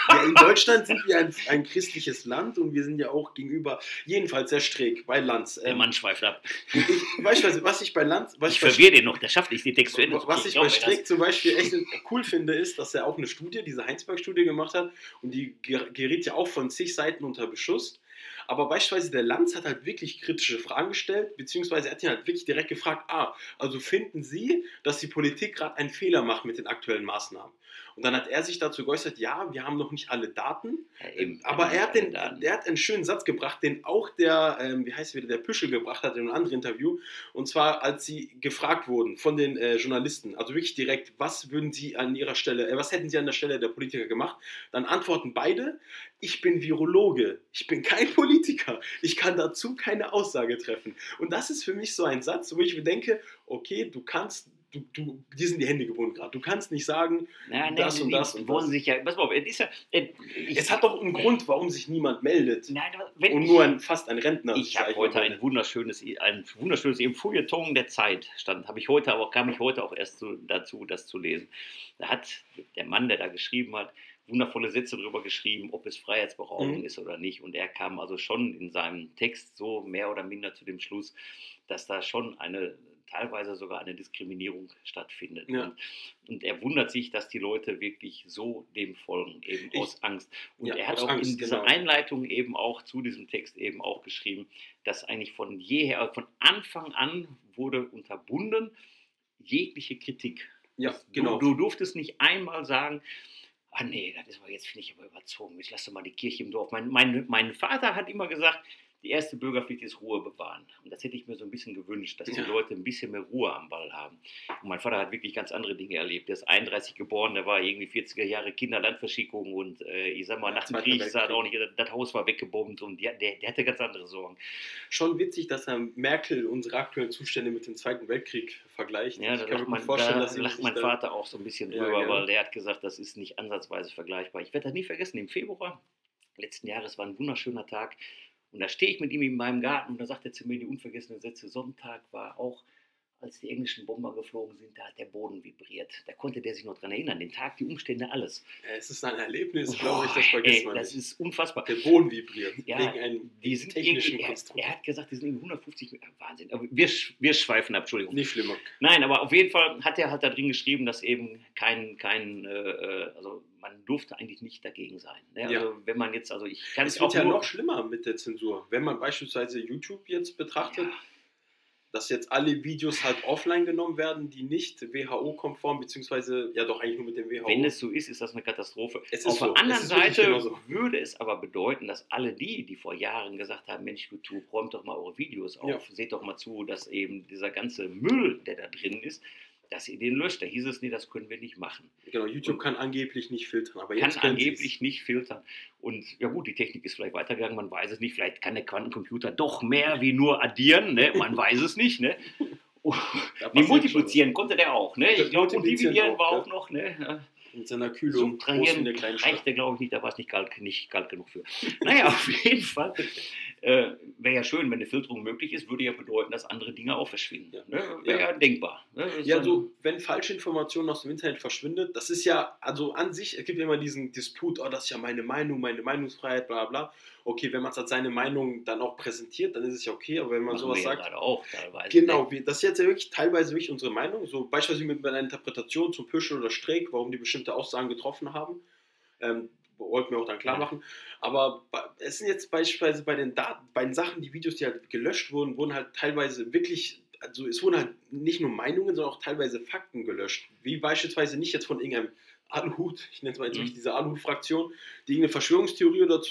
Ja, in Deutschland sind wir ein, ein christliches Land und wir sind ja auch gegenüber, jedenfalls sehr Streeck bei Lanz. Der Ähm, Mann schweift ab. ich, beispielsweise, was ich bei Lanz, was Ich ich verwirre den noch, der schafft nicht, den Text zu Ende Was ich bei das. Streeck zum Beispiel echt cool finde, ist, dass er auch eine Studie, diese Heinsberg-Studie gemacht hat und die ger- geriet ja auch von zig Seiten unter Beschuss. Aber beispielsweise der Lanz hat halt wirklich kritische Fragen gestellt, beziehungsweise er hat ihn halt wirklich direkt gefragt, ah, also finden Sie, dass die Politik gerade einen Fehler macht mit den aktuellen Maßnahmen? Und dann hat er sich dazu geäußert, ja, wir haben noch nicht alle Daten, Ja, eben, aber er hat, den, der hat einen schönen Satz gebracht, den auch der, ähm, wie heißt er wieder, der Püschel gebracht hat in einem anderen Interview. Und zwar, als sie gefragt wurden von den äh, Journalisten, also wirklich direkt, was würden sie an ihrer Stelle, äh, was hätten sie an der Stelle der Politiker gemacht? Dann antworten beide, ich bin Virologe, ich bin kein Politiker, ich kann dazu keine Aussage treffen. Und das ist für mich so ein Satz, wo ich mir denke, okay, du kannst, du, du, dir sind die Hände gebunden gerade. Du kannst nicht sagen, Nein, das nein, und das und wollen das. sich ja, pass mal auf, es ist ja, ich- es hat doch einen Grund, warum sich niemand meldet. Nein, wenn Und nur ein, fast ein Rentner. Ich habe heute ein wunderschönes, ein wunderschönes im Feuilleton der Zeit stand. Habe ich heute, aber kam ich heute auch erst zu, dazu, das zu lesen. Da hat der Mann, der da geschrieben hat, wundervolle Sätze darüber geschrieben, ob es Freiheitsberaubung Mhm. ist oder nicht. Und er kam also schon in seinem Text so mehr oder minder zu dem Schluss, dass da schon eine teilweise sogar eine Diskriminierung stattfindet. Ja. Und, und er wundert sich, dass die Leute wirklich so dem folgen, eben Ich- aus Angst. Und Ja, er hat auch Angst, in dieser genau. Einleitung eben auch zu diesem Text eben auch geschrieben, dass eigentlich von jeher, von Anfang an wurde unterbunden jegliche Kritik. Ja, Das- genau. Du, du durftest nicht einmal sagen, ah nee, das ist aber jetzt finde ich aber überzogen. Ich lasse mal die Kirche im Dorf. Mein, mein, mein Vater hat immer gesagt, die erste Bürgerpflicht ist Ruhe bewahren. Und das hätte ich mir so ein bisschen gewünscht, dass die Ja. Leute ein bisschen mehr Ruhe am Ball haben. Und mein Vater hat wirklich ganz andere Dinge erlebt. Der ist 31 geboren, der war irgendwie 40er Jahre Kinderlandverschickung und äh, ich sag mal, Ja, nach dem Krieg sah er auch nicht, das Haus war weggebombt und der, der, der hatte ganz andere Sorgen. Schon witzig, dass Herr Merkel unsere aktuellen Zustände mit dem Zweiten Weltkrieg vergleicht. Ja, ich da kann mir mein, vorstellen, da dass lacht mein Vater auch so ein bisschen Ja, drüber, gerne. weil der hat gesagt, das ist nicht ansatzweise vergleichbar. Ich werde das nie vergessen, im Februar letzten Jahres war ein wunderschöner Tag und da stehe ich mit ihm in meinem Garten und da sagt er zu mir die unvergessenen Sätze, Sonntag war auch, als die englischen Bomber geflogen sind, da hat der Boden vibriert. Da konnte der sich noch dran erinnern, den Tag, die Umstände, alles. Es ist ein Erlebnis, glaube ich, das vergisst ey, man das nicht. ist unfassbar. Der Boden vibriert. Ja, wegen einem Die sind technischen er, Konstrukt. er hat gesagt, die sind irgendwie 150 Meter. Wahnsinn. Aber wir, wir schweifen ab, Entschuldigung. Nicht schlimmer. Nein, aber auf jeden Fall hat er halt da drin geschrieben, dass eben kein, kein äh, also man durfte eigentlich nicht dagegen sein. Ne? Also Ja. wenn man jetzt, also ich kann Es es wird auch ja noch schlimmer mit der Zensur. Wenn man beispielsweise YouTube jetzt betrachtet, Ja. Dass jetzt alle Videos halt offline genommen werden, die nicht WHO-konform, beziehungsweise ja doch eigentlich nur mit dem WHO. wenn es so ist, ist das eine Katastrophe. Es Auf so. der anderen ist wirklich Seite genauso. würde es aber bedeuten, dass alle die, die vor Jahren gesagt haben, Mensch, YouTube, räumt doch mal eure Videos auf, Ja. seht doch mal zu, dass eben dieser ganze Müll, der da drin ist, dass ihr den löscht. Da hieß es, nee, das können wir nicht machen. genau, YouTube kann angeblich nicht filtern, aber kann jetzt sie's. angeblich nicht filtern. Und ja gut, die Technik ist vielleicht weitergegangen, man weiß es nicht. Vielleicht kann der Quantencomputer doch mehr wie nur addieren, ne? man weiß es nicht. Ne? Oh, nee, multiplizieren konnte der auch. Ne? Ich glaube, und dividieren auch, war ja. auch noch. Ne? Ja. schon. Mit seiner Kühlung Subtrahieren Stadt. reichte, glaube ich, nicht, da war es nicht kalt, nicht kalt genug für. Naja, auf jeden Fall. Äh, wäre ja schön, wenn eine Filterung möglich ist, würde ja bedeuten, dass andere Dinge auch verschwinden. Ja. Ne? Wäre ja. denkbar. Ne? Ja, so, wenn falsche Informationen aus dem Internet verschwindet, das ist ja, also an sich, es gibt ja immer diesen Disput, oh, das ist ja meine Meinung, meine Meinungsfreiheit, bla bla. Okay, wenn man als seine Meinung dann auch präsentiert, dann ist es ja okay, aber wenn man machen sowas wir ja sagt, auch teilweise. Genau, Ne? wir, das ist jetzt ja wirklich teilweise wirklich unsere Meinung. So beispielsweise mit einer Interpretation zum Püschel oder Streeck, warum die bestimmte Aussagen getroffen haben. Ähm, wollten wir auch dann klar machen. Aber es sind jetzt beispielsweise bei den Daten, bei den Sachen, die Videos, die halt gelöscht wurden, wurden halt teilweise wirklich, also es wurden halt nicht nur Meinungen, sondern auch teilweise Fakten gelöscht. Wie beispielsweise nicht jetzt von irgendeinem Aluhut, ich nenne es mal jetzt Mhm. diese Aluhut-Fraktion, die irgendeine Verschwörungstheorie oder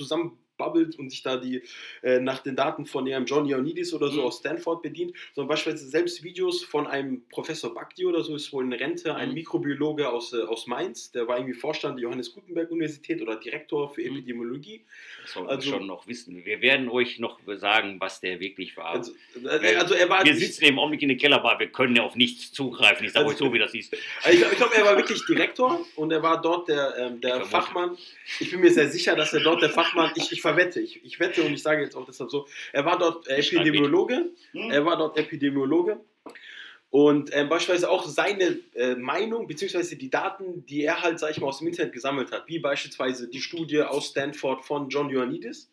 babbelt und sich da die äh, nach den Daten von ihrem John Ioannidis oder so Mhm. aus Stanford bedient, sondern beispielsweise selbst Videos von einem Professor Bakti oder so, ist wohl in Rente, ein Mhm. Mikrobiologe aus, äh, aus Mainz, der war irgendwie Vorstand der Johannes Gutenberg Universität oder Direktor für Mhm. Epidemiologie. Das sollten Also- wir schon noch wissen. Wir werden euch noch sagen, was der wirklich war. Also, äh, also er war wir ich- sitzen im Augenblick in der Kellerbar, wir können ja auf nichts zugreifen. Ich sage Also- euch so, wie das ist. Also ich glaube, glaub, er war wirklich Direktor und er war dort der, ähm, der Ich. Fachmann. Ich bin mir sehr sicher, dass er dort der Fachmann, ich, ich verwette, ich, ich wette und ich sage jetzt auch deshalb so, er war dort äh, Epidemiologe, Hm? er war dort Epidemiologe und ähm, beispielsweise auch seine äh, Meinung, beziehungsweise die Daten, die er halt, sag ich mal, aus dem Internet gesammelt hat, wie beispielsweise die Studie aus Stanford von John Ioannidis,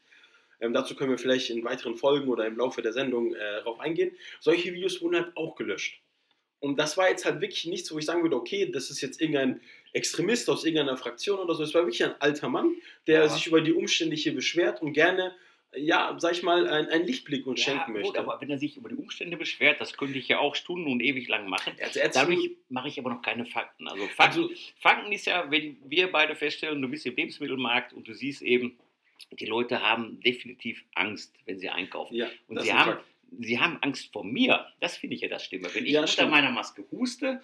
ähm, dazu können wir vielleicht in weiteren Folgen oder im Laufe der Sendung äh, drauf eingehen. Solche Videos wurden halt auch gelöscht. Und das war jetzt halt wirklich nichts, wo ich sagen würde, okay, das ist jetzt irgendein Extremist aus irgendeiner Fraktion oder so. Es war wirklich ein alter Mann, der Ja. sich über die Umstände hier beschwert und gerne, ja, sag ich mal, ein- einen Lichtblick uns Ja, schenken gut, möchte. aber wenn er sich über die Umstände beschwert, das könnte ich ja auch Stunden und ewig lang machen. Also Dadurch mache ich aber noch keine Fakten. Also Fakten, Also- Fakten ist ja, wenn wir beide feststellen, du bist im Lebensmittelmarkt und du siehst eben, die Leute haben definitiv Angst, wenn sie einkaufen. ja, Und sie haben, Fakt. Sie haben Angst vor mir. Das finde ich ja das Stimme. Wenn ich Ja, unter stimmt. meiner Maske huste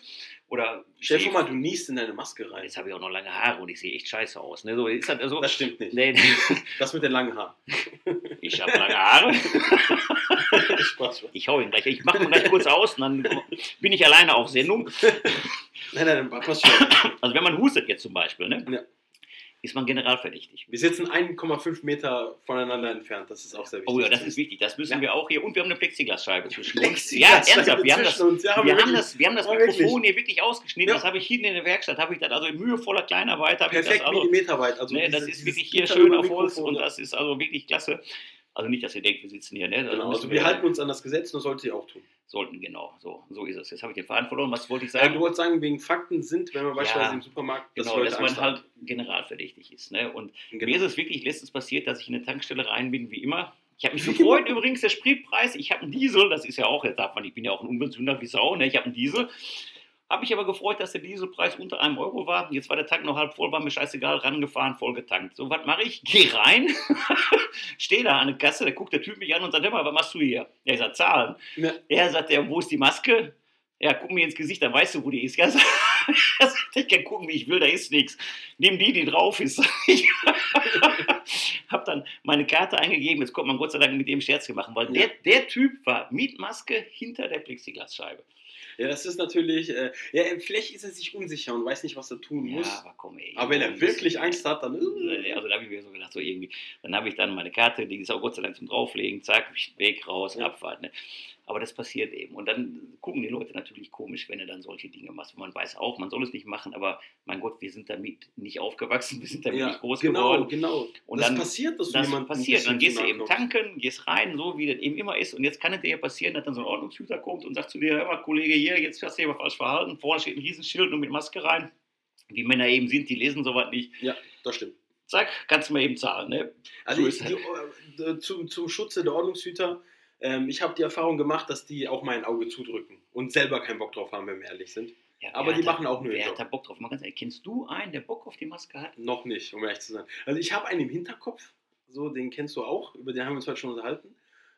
oder Stell dir vor mal, du niest in deine Maske rein. jetzt habe ich auch noch lange Haare und ich sehe echt scheiße aus. Ne? So, ist das also, Das stimmt nicht. nee, Das mit den langen Haaren. ich habe lange Haare. Spaß, Spaß. Ich hau ihn gleich. Ich mache ihn gleich kurz aus und dann bin ich alleine auf Sendung. Nein, nein, passt schon. Also wenn man hustet jetzt zum Beispiel, ne? Ja. Ist man generalverdächtig. Wir sitzen 1,5 Meter voneinander entfernt. Das ist auch sehr wichtig. Oh ja, das ist wichtig. Das müssen Ja. wir auch hier. Und wir haben eine Plexiglasscheibe zwischen uns. Ja, ernsthaft. Wir haben das, zwischen uns. Ja, wir haben das, wir haben das Mikrofon hier wirklich ausgeschnitten. Ja. Das habe ich hinten in der Werkstatt. Habe ich dann also in mühevoller Kleinarbeit. habe ich das Perfekt also, millimeterweit. Also ne, das diese- ist dieses wirklich hier schön auf Holz und das ist also wirklich klasse. Also nicht, dass ihr denkt, wir sitzen hier. Ne? Das Genau, also wir halten uns an das Gesetz und das solltet ihr auch tun. sollten genau. So, so ist es. Jetzt habe ich den Faden verloren. Was wollte ich Sagen. sagen? du wolltest sagen, wegen Fakten sind, wenn man beispielsweise im Supermarkt, dass Genau, dass man halt generalverdächtig ist. Ne? Und Genau. Mir ist es wirklich letztens passiert, dass ich in eine Tankstelle rein bin, wie immer. Ich habe mich gefreut, übrigens, der Spritpreis. Ich habe einen Diesel, das ist ja auch, jetzt darf man, ich bin ja auch ein Unbezünder wie Sau, ne? ich habe einen Diesel. Habe mich aber gefreut, dass der Dieselpreis unter einem Euro war. Jetzt war der Tank noch halb voll, war mir scheißegal, rangefahren, voll getankt. So, was mache ich? Geh rein, stehe da an der Kasse, da guckt der Typ mich an und sagt, hör mal, was machst du hier? Ja, ich sag, zahlen. Ja. Er sagt, ja, wo ist die Maske? Ja, guck mir ins Gesicht, dann weißt du, wo die ist. Ja, sagt, ich kann gucken, wie ich will, da ist nichts. Nimm die, die drauf ist. Ich habe dann meine Karte eingegeben, jetzt konnte man Gott sei Dank mit dem Scherz gemacht, weil der, der Typ war mit Maske hinter der Plexiglasscheibe. Ja, das ist natürlich, äh, ja, vielleicht ist er sich unsicher und weiß nicht, was er tun Ja, muss. aber komm, ey. Aber wenn er wirklich Angst hat, dann. Äh, Also da habe ich mir so gedacht, so irgendwie. Dann habe ich dann meine Karte, die ist auch Gott sei Dank zum Drauflegen, zack, weg, raus, Ja. Abfahrt. Ne? Aber das passiert eben. Und dann gucken die Leute natürlich komisch, wenn du dann solche Dinge machst. Man weiß auch, man soll es nicht machen, aber mein Gott, wir sind damit nicht aufgewachsen, wir sind damit ja, nicht groß genau, geworden. genau. Und das dann- passiert, dass Das jemanden ein passiert. Dann gehst du eben tanken, gehst rein, so wie das eben immer ist. Und jetzt kann es dir ja passieren, dass dann so ein Ordnungshüter kommt und sagt zu dir, hör mal, Kollege, hier, jetzt hast du dich aber falsch verhalten. Vorne steht ein Riesenschild und mit Maske rein. Wie Männer eben sind, die lesen sowas nicht. Ja, das stimmt. Zack, kannst du mal eben zahlen. Ne? Also So ich, die, äh, zum, zum Schutze der Ordnungshüter, ähm, ich habe die Erfahrung gemacht, dass die auch mein Auge zudrücken und selber keinen Bock drauf haben, wenn wir ehrlich sind. Ja, Aber die hat da- machen auch nur Wer hat da Bock drauf? Mal ganz ehrlich, kennst du einen, der Bock auf die Maske hat? Noch nicht, um ehrlich zu sein. Also ich habe einen im Hinterkopf, so den kennst du auch, über den haben wir uns heute schon unterhalten.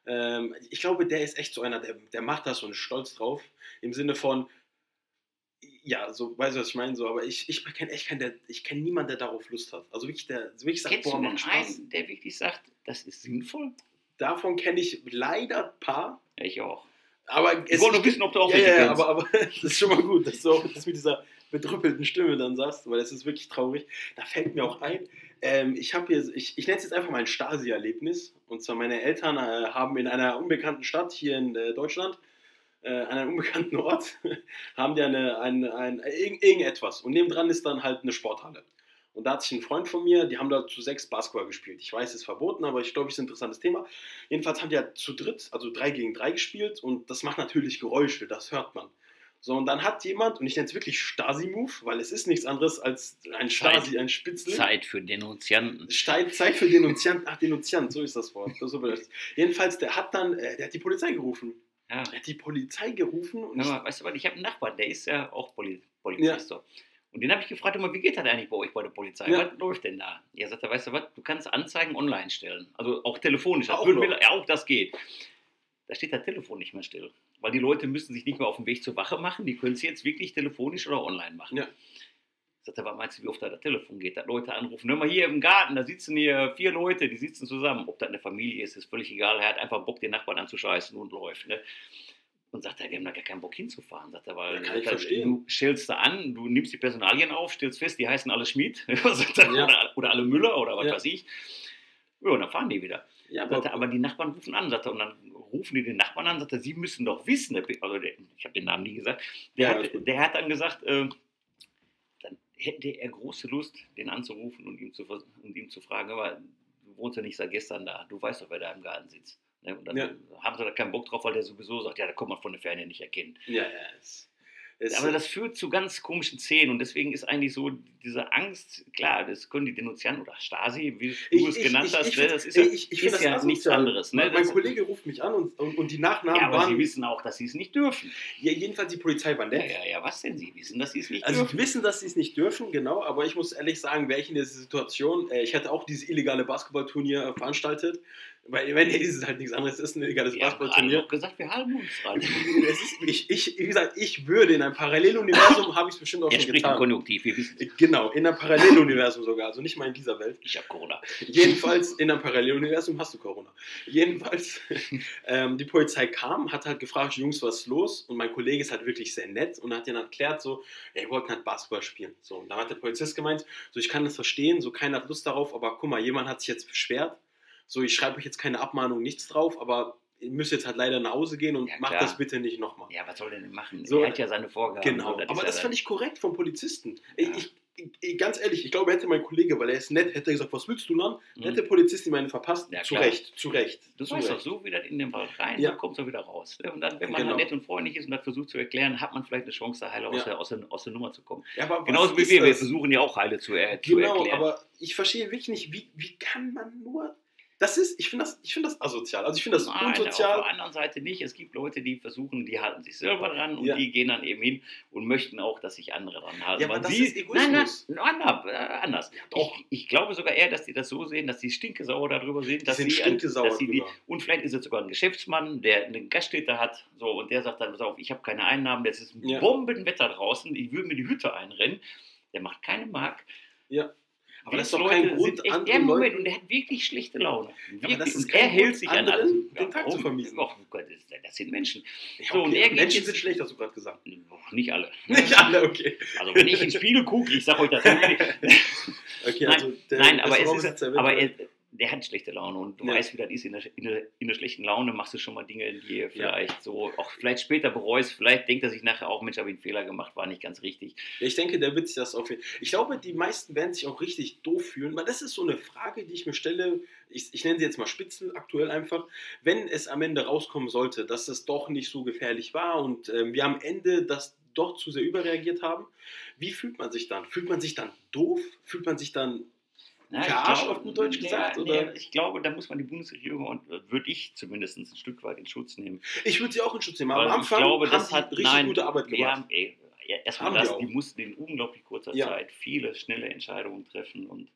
Ähm, ich glaube, der ist echt so einer, der, der macht das und ist stolz drauf. Im Sinne von, ja, so, weißt du, was ich meine? So, aber ich, ich kenne echt keinen, der, ich kenne niemanden, der darauf Lust hat. Also wirklich, der wirklich sagt, Kennst boah, macht Spaß. einen, der wirklich sagt, das ist sinnvoll? Davon kenne ich leider ein paar. Ich auch. Aber Ich wollte nur wissen, ob du auch ja, welche ja, aber, aber das ist schon mal gut, dass du auch das mit dieser bedrüppelten Stimme dann sagst, weil das ist wirklich traurig. Da fällt mir auch ein, ähm, ich habe hier, ich, ich nenne es jetzt einfach mal ein Stasi-Erlebnis. Und zwar meine Eltern äh, haben in einer unbekannten Stadt hier in äh, Deutschland, äh, an einem unbekannten Ort, haben die eine, eine, ein, irgend, irgendetwas. Und nebendran ist dann halt eine Sporthalle. Und da hat sich ein Freund von mir, die haben da zu sechs Basketball gespielt. Ich weiß, es ist verboten, aber ich glaube, es ist ein interessantes Thema. Jedenfalls haben die ja zu dritt, also drei gegen drei gespielt und das macht natürlich Geräusche, das hört man. So, und dann hat jemand, und ich nenne es wirklich Stasi-Move, weil es ist nichts anderes als ein Stasi, ein Spitzel. Zeit für Denunzianten. Zeit, Zeit für Denunziant, ach Denunziant, so ist das Wort. Das ist. Jedenfalls, der hat dann, äh, der hat die Polizei gerufen. Ja. Er hat die Polizei gerufen und mal, weißt du was, ich habe einen Nachbarn, der ist ja auch Poli Polizist. so. Und den habe ich gefragt, immer, wie geht das eigentlich bei euch bei der Polizei? Ja. Was läuft denn da? Er sagte, weißt du was, du kannst Anzeigen online stellen. Also auch telefonisch. Das Auch wir, ja, auch das geht. Da steht das Telefon nicht mehr still. Weil die Leute müssen sich nicht mehr auf dem Weg zur Wache machen, die können es jetzt wirklich telefonisch oder online machen. Ja. Sagt er, was meinst du, wie oft da das Telefon geht? Da Leute anrufen, hör mal hier im Garten, da sitzen hier vier Leute, die sitzen zusammen. Ob das eine Familie ist, ist völlig egal. Er hat einfach Bock, den Nachbarn anzuscheißen und läuft. Ne? Und sagt er, wir haben da gar keinen Bock hinzufahren. Sagt er, weil Ja, kann ich er, verstehen. du stellst da an, du nimmst die Personalien auf, stellst fest, die heißen alle Schmid sagt er, Ja. oder, oder alle Müller oder was Ja. weiß ich. Ja, und dann fahren die wieder. Ja, Sagt er, aber die Nachbarn rufen an, sagt er, und dann rufen die den Nachbarn an, sagt er, sie müssen doch wissen, der also der, ich habe den Namen nie gesagt, der, Ja, hat, der hat dann gesagt, äh, dann hätte er große Lust, den anzurufen und ihm zu, und ihm zu fragen, aber du wohnst ja nicht seit gestern da, du weißt doch, wer da im Garten sitzt. Ne? Und dann Ja. haben sie da keinen Bock drauf, weil der sowieso sagt, ja, da kommt man von der Ferne nicht erkennen. ja, ja, es, es, Aber das führt zu ganz komischen Szenen und deswegen ist eigentlich so diese Angst, klar, das können die Denunzianten oder Stasi, wie du es genannt hast, ne, das ist ja, ich, ich ist das ja nichts anderes. Ne? Mein, Das- Kollege ruft mich an und, und, und die Nachnamen ja, aber waren. sie wissen auch, dass sie es nicht dürfen. ja, jedenfalls die Polizei war Ja, nett. ja, ja, was denn? Sie wissen, dass sie es nicht Also dürfen. sie wissen, dass sie es nicht dürfen, genau, aber ich muss ehrlich sagen, wäre ich in dieser Situation, äh, ich hätte auch dieses illegale Basketballturnier veranstaltet, weil wenn nee, dieses halt nichts anderes ist, ein illegales haben gerade Basketballturnier. noch gesagt, wir halten uns dran. Es ist, ich, ich, wie gesagt, ich würde in einem Paralleluniversum, habe ich es bestimmt auch Er schon spricht im getan. Konjunktiv, wir wissen es. Genau, in einem Paralleluniversum sogar, also nicht mal in dieser Welt. Ich habe Corona. Jedenfalls in einem Paralleluniversum hast du Corona. Jedenfalls, ähm, die Polizei kam, hat halt gefragt, Jungs, was ist los? Und mein Kollege ist halt wirklich sehr nett und hat denen erklärt, so, ja, wir wollten halt Basketball spielen. So, und da hat der Polizist gemeint, so, ich kann das verstehen, so, keiner hat Lust darauf, aber guck mal, jemand hat sich jetzt beschwert. So, ich schreibe euch jetzt keine Abmahnung, nichts drauf, aber ihr müsst jetzt halt leider nach Hause gehen und Ja, macht das bitte nicht nochmal. Ja, was soll denn machen? So, er hat ja seine Vorgaben. Genau, So, ist aber das dann- fand ich korrekt vom Polizisten. Ja. Ich, ich, ganz ehrlich, ich glaube, hätte mein Kollege, weil er ist nett, hätte gesagt, was willst du dann? Mhm. Hätte der Polizist ihm eine verpasst. Ja, zu klar. Recht, zu Recht. Du zu weißt doch, so wie das in den Wald rein, Ja. so kommt es wieder raus. ne? Und dann, wenn man Genau. dann nett und freundlich ist und das versucht zu erklären, hat man vielleicht eine Chance, da heile aus, der, aus, der, aus der Nummer zu kommen. Ja, Genauso wie wir, wir das? versuchen ja auch heile zu, zu Genau, erklären. aber ich verstehe wirklich nicht, wie, wie kann man nur. Das ist, ich finde das, ich finde das asozial. Also ich finde das Nein, auf unsozial. der anderen Seite nicht. Es gibt Leute, die versuchen, die halten sich selber dran und Ja. die gehen dann eben hin und möchten auch, dass sich andere dran halten. Ja, aber das ist nein, nein, Egoismus. nein, nein, äh, anders. Ich, ich glaube sogar eher, dass die das so sehen, dass die stinkesauer darüber sind, dass sind sie, stinkesauer dass sie die, und vielleicht ist es sogar ein Geschäftsmann, der einen Gaststätte hat, so und der sagt dann, pass auf, ich habe keine Einnahmen, jetzt ist Ja. Bombenwetter draußen, ich würde mir die Hütte einrennen. Der macht keine Mark. Ja. Aber das ist doch kein Leute Grund, echt, anderen ja, Moment, Leuten- und der hat wirklich schlechte Laune. Wirklich. das ist und er Grund, hält sich an alles. den Tag zu vermiesen. Oh Gott, das, sind Menschen. Ja, So, und okay. er Menschen sind schlecht, hast du gerade gesagt. Nicht alle. Nicht alle, okay. Also wenn ich in den Spiegel gucke, ich sage euch das okay Nein, also der Nein, aber, es ist, aber er, der hat schlechte Laune und du Ja. weißt, wie das ist. In der, in, der, in der schlechten Laune machst du schon mal Dinge, die ihr Ja. vielleicht so auch vielleicht später bereust. Vielleicht denkt er sich nachher auch, Mensch, habe ich einen Fehler gemacht, war nicht ganz richtig. Ich denke, der wird sich das auf jeden Ich glaube, die meisten werden sich auch richtig doof fühlen, weil das ist so eine Frage, die ich mir stelle. Ich, ich nenne sie jetzt mal Spitzel aktuell einfach. Wenn es am Ende rauskommen sollte, dass es doch nicht so gefährlich war und ähm, wir am Ende das doch zu sehr überreagiert haben, wie fühlt man sich dann? Fühlt man sich dann doof? Fühlt man sich dann Na, ich Verarscht glaube- auf gut Deutsch nee, gesagt, nee, oder? ich glaube, da muss man die Bundesregierung und äh, würde ich zumindest ein Stück weit in Schutz nehmen. Ich würde sie auch in Schutz nehmen, aber Weil am ich Anfang glaube, haben das sie hat richtig nein, gute Arbeit wir gemacht. haben, ey, ja, erstmal Haben die das, die mussten in unglaublich kurzer Ja. Zeit viele schnelle Entscheidungen treffen und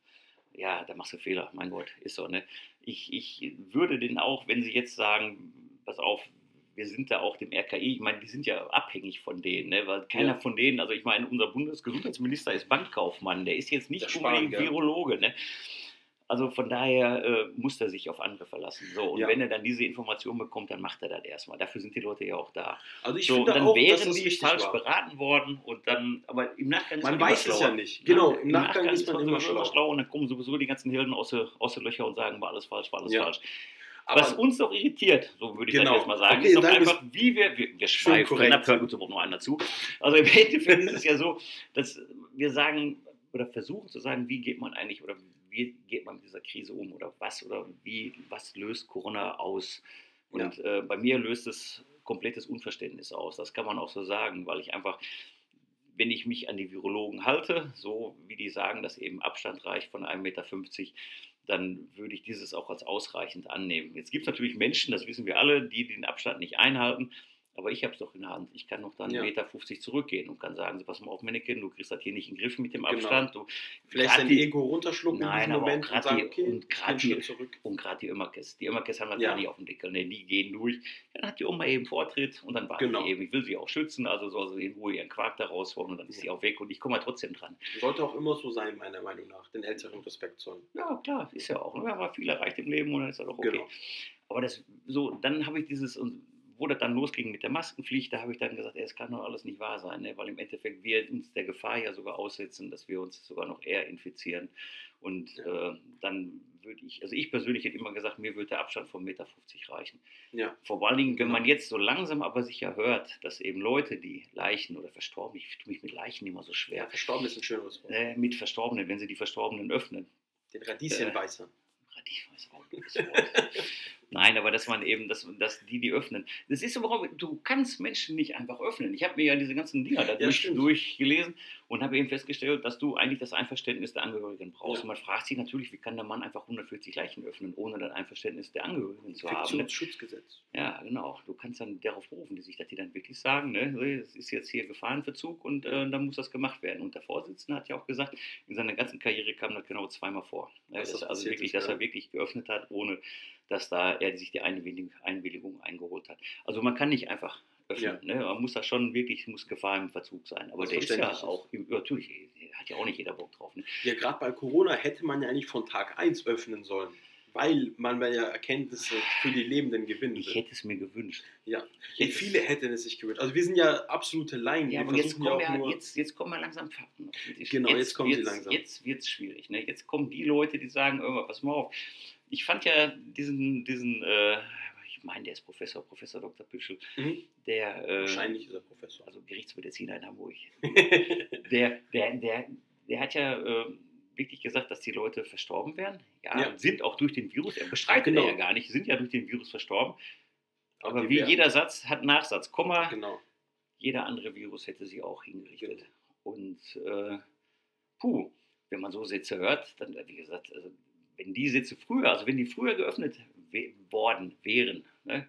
ja, da machst du Fehler, mein Gott, ist so, ne? Ich, ich würde denen auch, wenn sie jetzt sagen, pass auf, wir sind da auch dem RKI, ich meine, die sind ja abhängig von denen, ne? weil keiner Ja. von denen, also ich meine, unser Bundesgesundheitsminister ist Bankkaufmann, der ist jetzt nicht unbedingt? Virologe, ne? Also von daher äh, muss er sich auf andere verlassen. So, und Ja. wenn er dann diese Information bekommt, dann macht er das erstmal. Dafür sind die Leute ja auch da. Also ich so, finde dann auch, wären die richtig falsch war. beraten worden und dann, aber im Nachgang ist Man immer weiß es ja nicht. Genau, im Nachgang ist man immer sowieso schlau. und dann kommen sowieso die ganzen Helden aus den aus den Löcher und sagen, war alles falsch, war alles Ja. falsch. Aber Was uns doch irritiert, so würde ich Genau. das jetzt mal sagen, Okay, ist doch einfach, wie wir, wir, wir schweifen, da hört uns noch einer zu. Also im Endeffekt ist es ja so, dass wir sagen oder versuchen zu sagen, wie geht man eigentlich oder wie geht man mit dieser Krise um oder was oder wie, was löst Corona aus? Und äh, bei mir löst es komplettes Unverständnis aus. Das kann man auch so sagen, weil ich einfach, wenn ich mich an die Virologen halte, so wie die sagen, dass eben Abstand reicht von 1,50 Meter, dann würde ich dieses auch als ausreichend annehmen. Jetzt gibt es natürlich Menschen, das wissen wir alle, die den Abstand nicht einhalten. Aber ich habe es doch in der Hand. Ich kann noch dann Ja. 1,50 Meter 50 zurückgehen und kann sagen, so, pass mal auf, Männchen, du kriegst das hier nicht in den Griff mit dem Genau. Abstand. Du, Vielleicht dein die- Ego runterschlucken Nein, in Moment und sagen, die- okay, und einen die- zurück. Und gerade die Ömmerkes. Die Ömmerkes haben das Ja. gar nicht auf dem Deckel. Ne? Die gehen durch. Dann hat die Oma eben Vortritt und dann warte Genau. ich eben. Ich will sie auch schützen, also soll sie in Ruhe ihren Quark da rausholen und dann ist sie auch weg und ich komme halt trotzdem dran. Sollte auch immer so sein, meiner Meinung nach, den Älteren Respekt zollen. Ja, klar, ist ja auch. Ne? Aber viel erreicht im Leben und dann ist das auch okay. Genau. Aber das, so, dann habe ich dieses, und wo das dann losging mit der Maskenpflicht, da habe ich dann gesagt, es kann doch alles nicht wahr sein, ne? weil im Endeffekt wir uns der Gefahr ja sogar aussetzen, dass wir uns sogar noch eher infizieren. Und Ja. äh, dann würde ich, also ich persönlich hätte immer gesagt, mir würde der Abstand von 1,50 Meter reichen. Ja, Vor allen Dingen, wenn Genau. man jetzt so langsam aber sicher hört, dass eben Leute, die Leichen oder verstorben, ich tue mich mit Leichen immer so ja, schwer, verstorben ist ein schöneres Wort. äh, mit Verstorbenen, wenn sie die Verstorbenen öffnen, Den Radieschenbeißer. ich weiß auch nicht das Wort. Nein, aber dass man eben, dass, dass die die öffnen. Das ist überhaupt, du kannst Menschen nicht einfach öffnen. Ich habe mir ja diese ganzen Dinger da Ja, durch, durchgelesen und habe eben festgestellt, dass du eigentlich das Einverständnis der Angehörigen brauchst. Ja. Und man fragt sich natürlich, wie kann der Mann einfach 140 Leichen öffnen, ohne das Einverständnis der Angehörigen zu haben. Ne? Infektionsschutzgesetz. Ja, genau. Du kannst dann darauf berufen, die sich, dass die dann wirklich sagen, ne, es ist jetzt hier Gefahrenverzug und äh, dann muss das gemacht werden. Und der Vorsitzende hat ja auch gesagt, in seiner ganzen Karriere kam das genau zweimal vor. Das also passiert wirklich, ist, dass ja. er wirklich geöffnet hat, ohne dass da er sich die Einwilligung, Einwilligung eingeholt hat. Also man kann nicht einfach öffnen. Ne? Man muss da schon wirklich, muss Gefahr im Verzug sein. Aber Was der ist ja ist. auch, ja, natürlich, hat ja auch nicht jeder Bock drauf. Ne? Ja, gerade bei Corona hätte man ja eigentlich von Tag 1 öffnen sollen, weil man ja Erkenntnisse für die Lebenden gewinnen Ich will. hätte es mir gewünscht. Ja, Ich ja hätte viele hätten es sich gewünscht. Also wir sind ja absolute Laien. Ja, wir aber jetzt kommen, ja ja, jetzt, jetzt kommen ja langsam Fakten. Genau, jetzt kommen sie langsam. Jetzt wird es schwierig. Ne? Jetzt kommen die Leute, die sagen, irgendwas, pass mal auf. Ich fand ja diesen, diesen äh, ich meine, der ist Professor, Professor Dr. Büschel, Mhm. der, äh, Wahrscheinlich ist er Professor. also Gerichtsmediziner in Hamburg, der, der, der, der hat ja äh, wirklich gesagt, dass die Leute verstorben wären. Ja, Ja. sind auch durch den Virus, er bestreitet Genau. er ja gar nicht, sind ja durch den Virus verstorben. Aber wie jeder Satz hat Nachsatz, Komma, Genau. jeder andere Virus hätte sie auch hingerichtet. Genau. Und äh, puh, wenn man so Sätze hört, dann, wie gesagt, also, wenn die Sätze früher, also wenn die früher geöffnet worden wären, ne,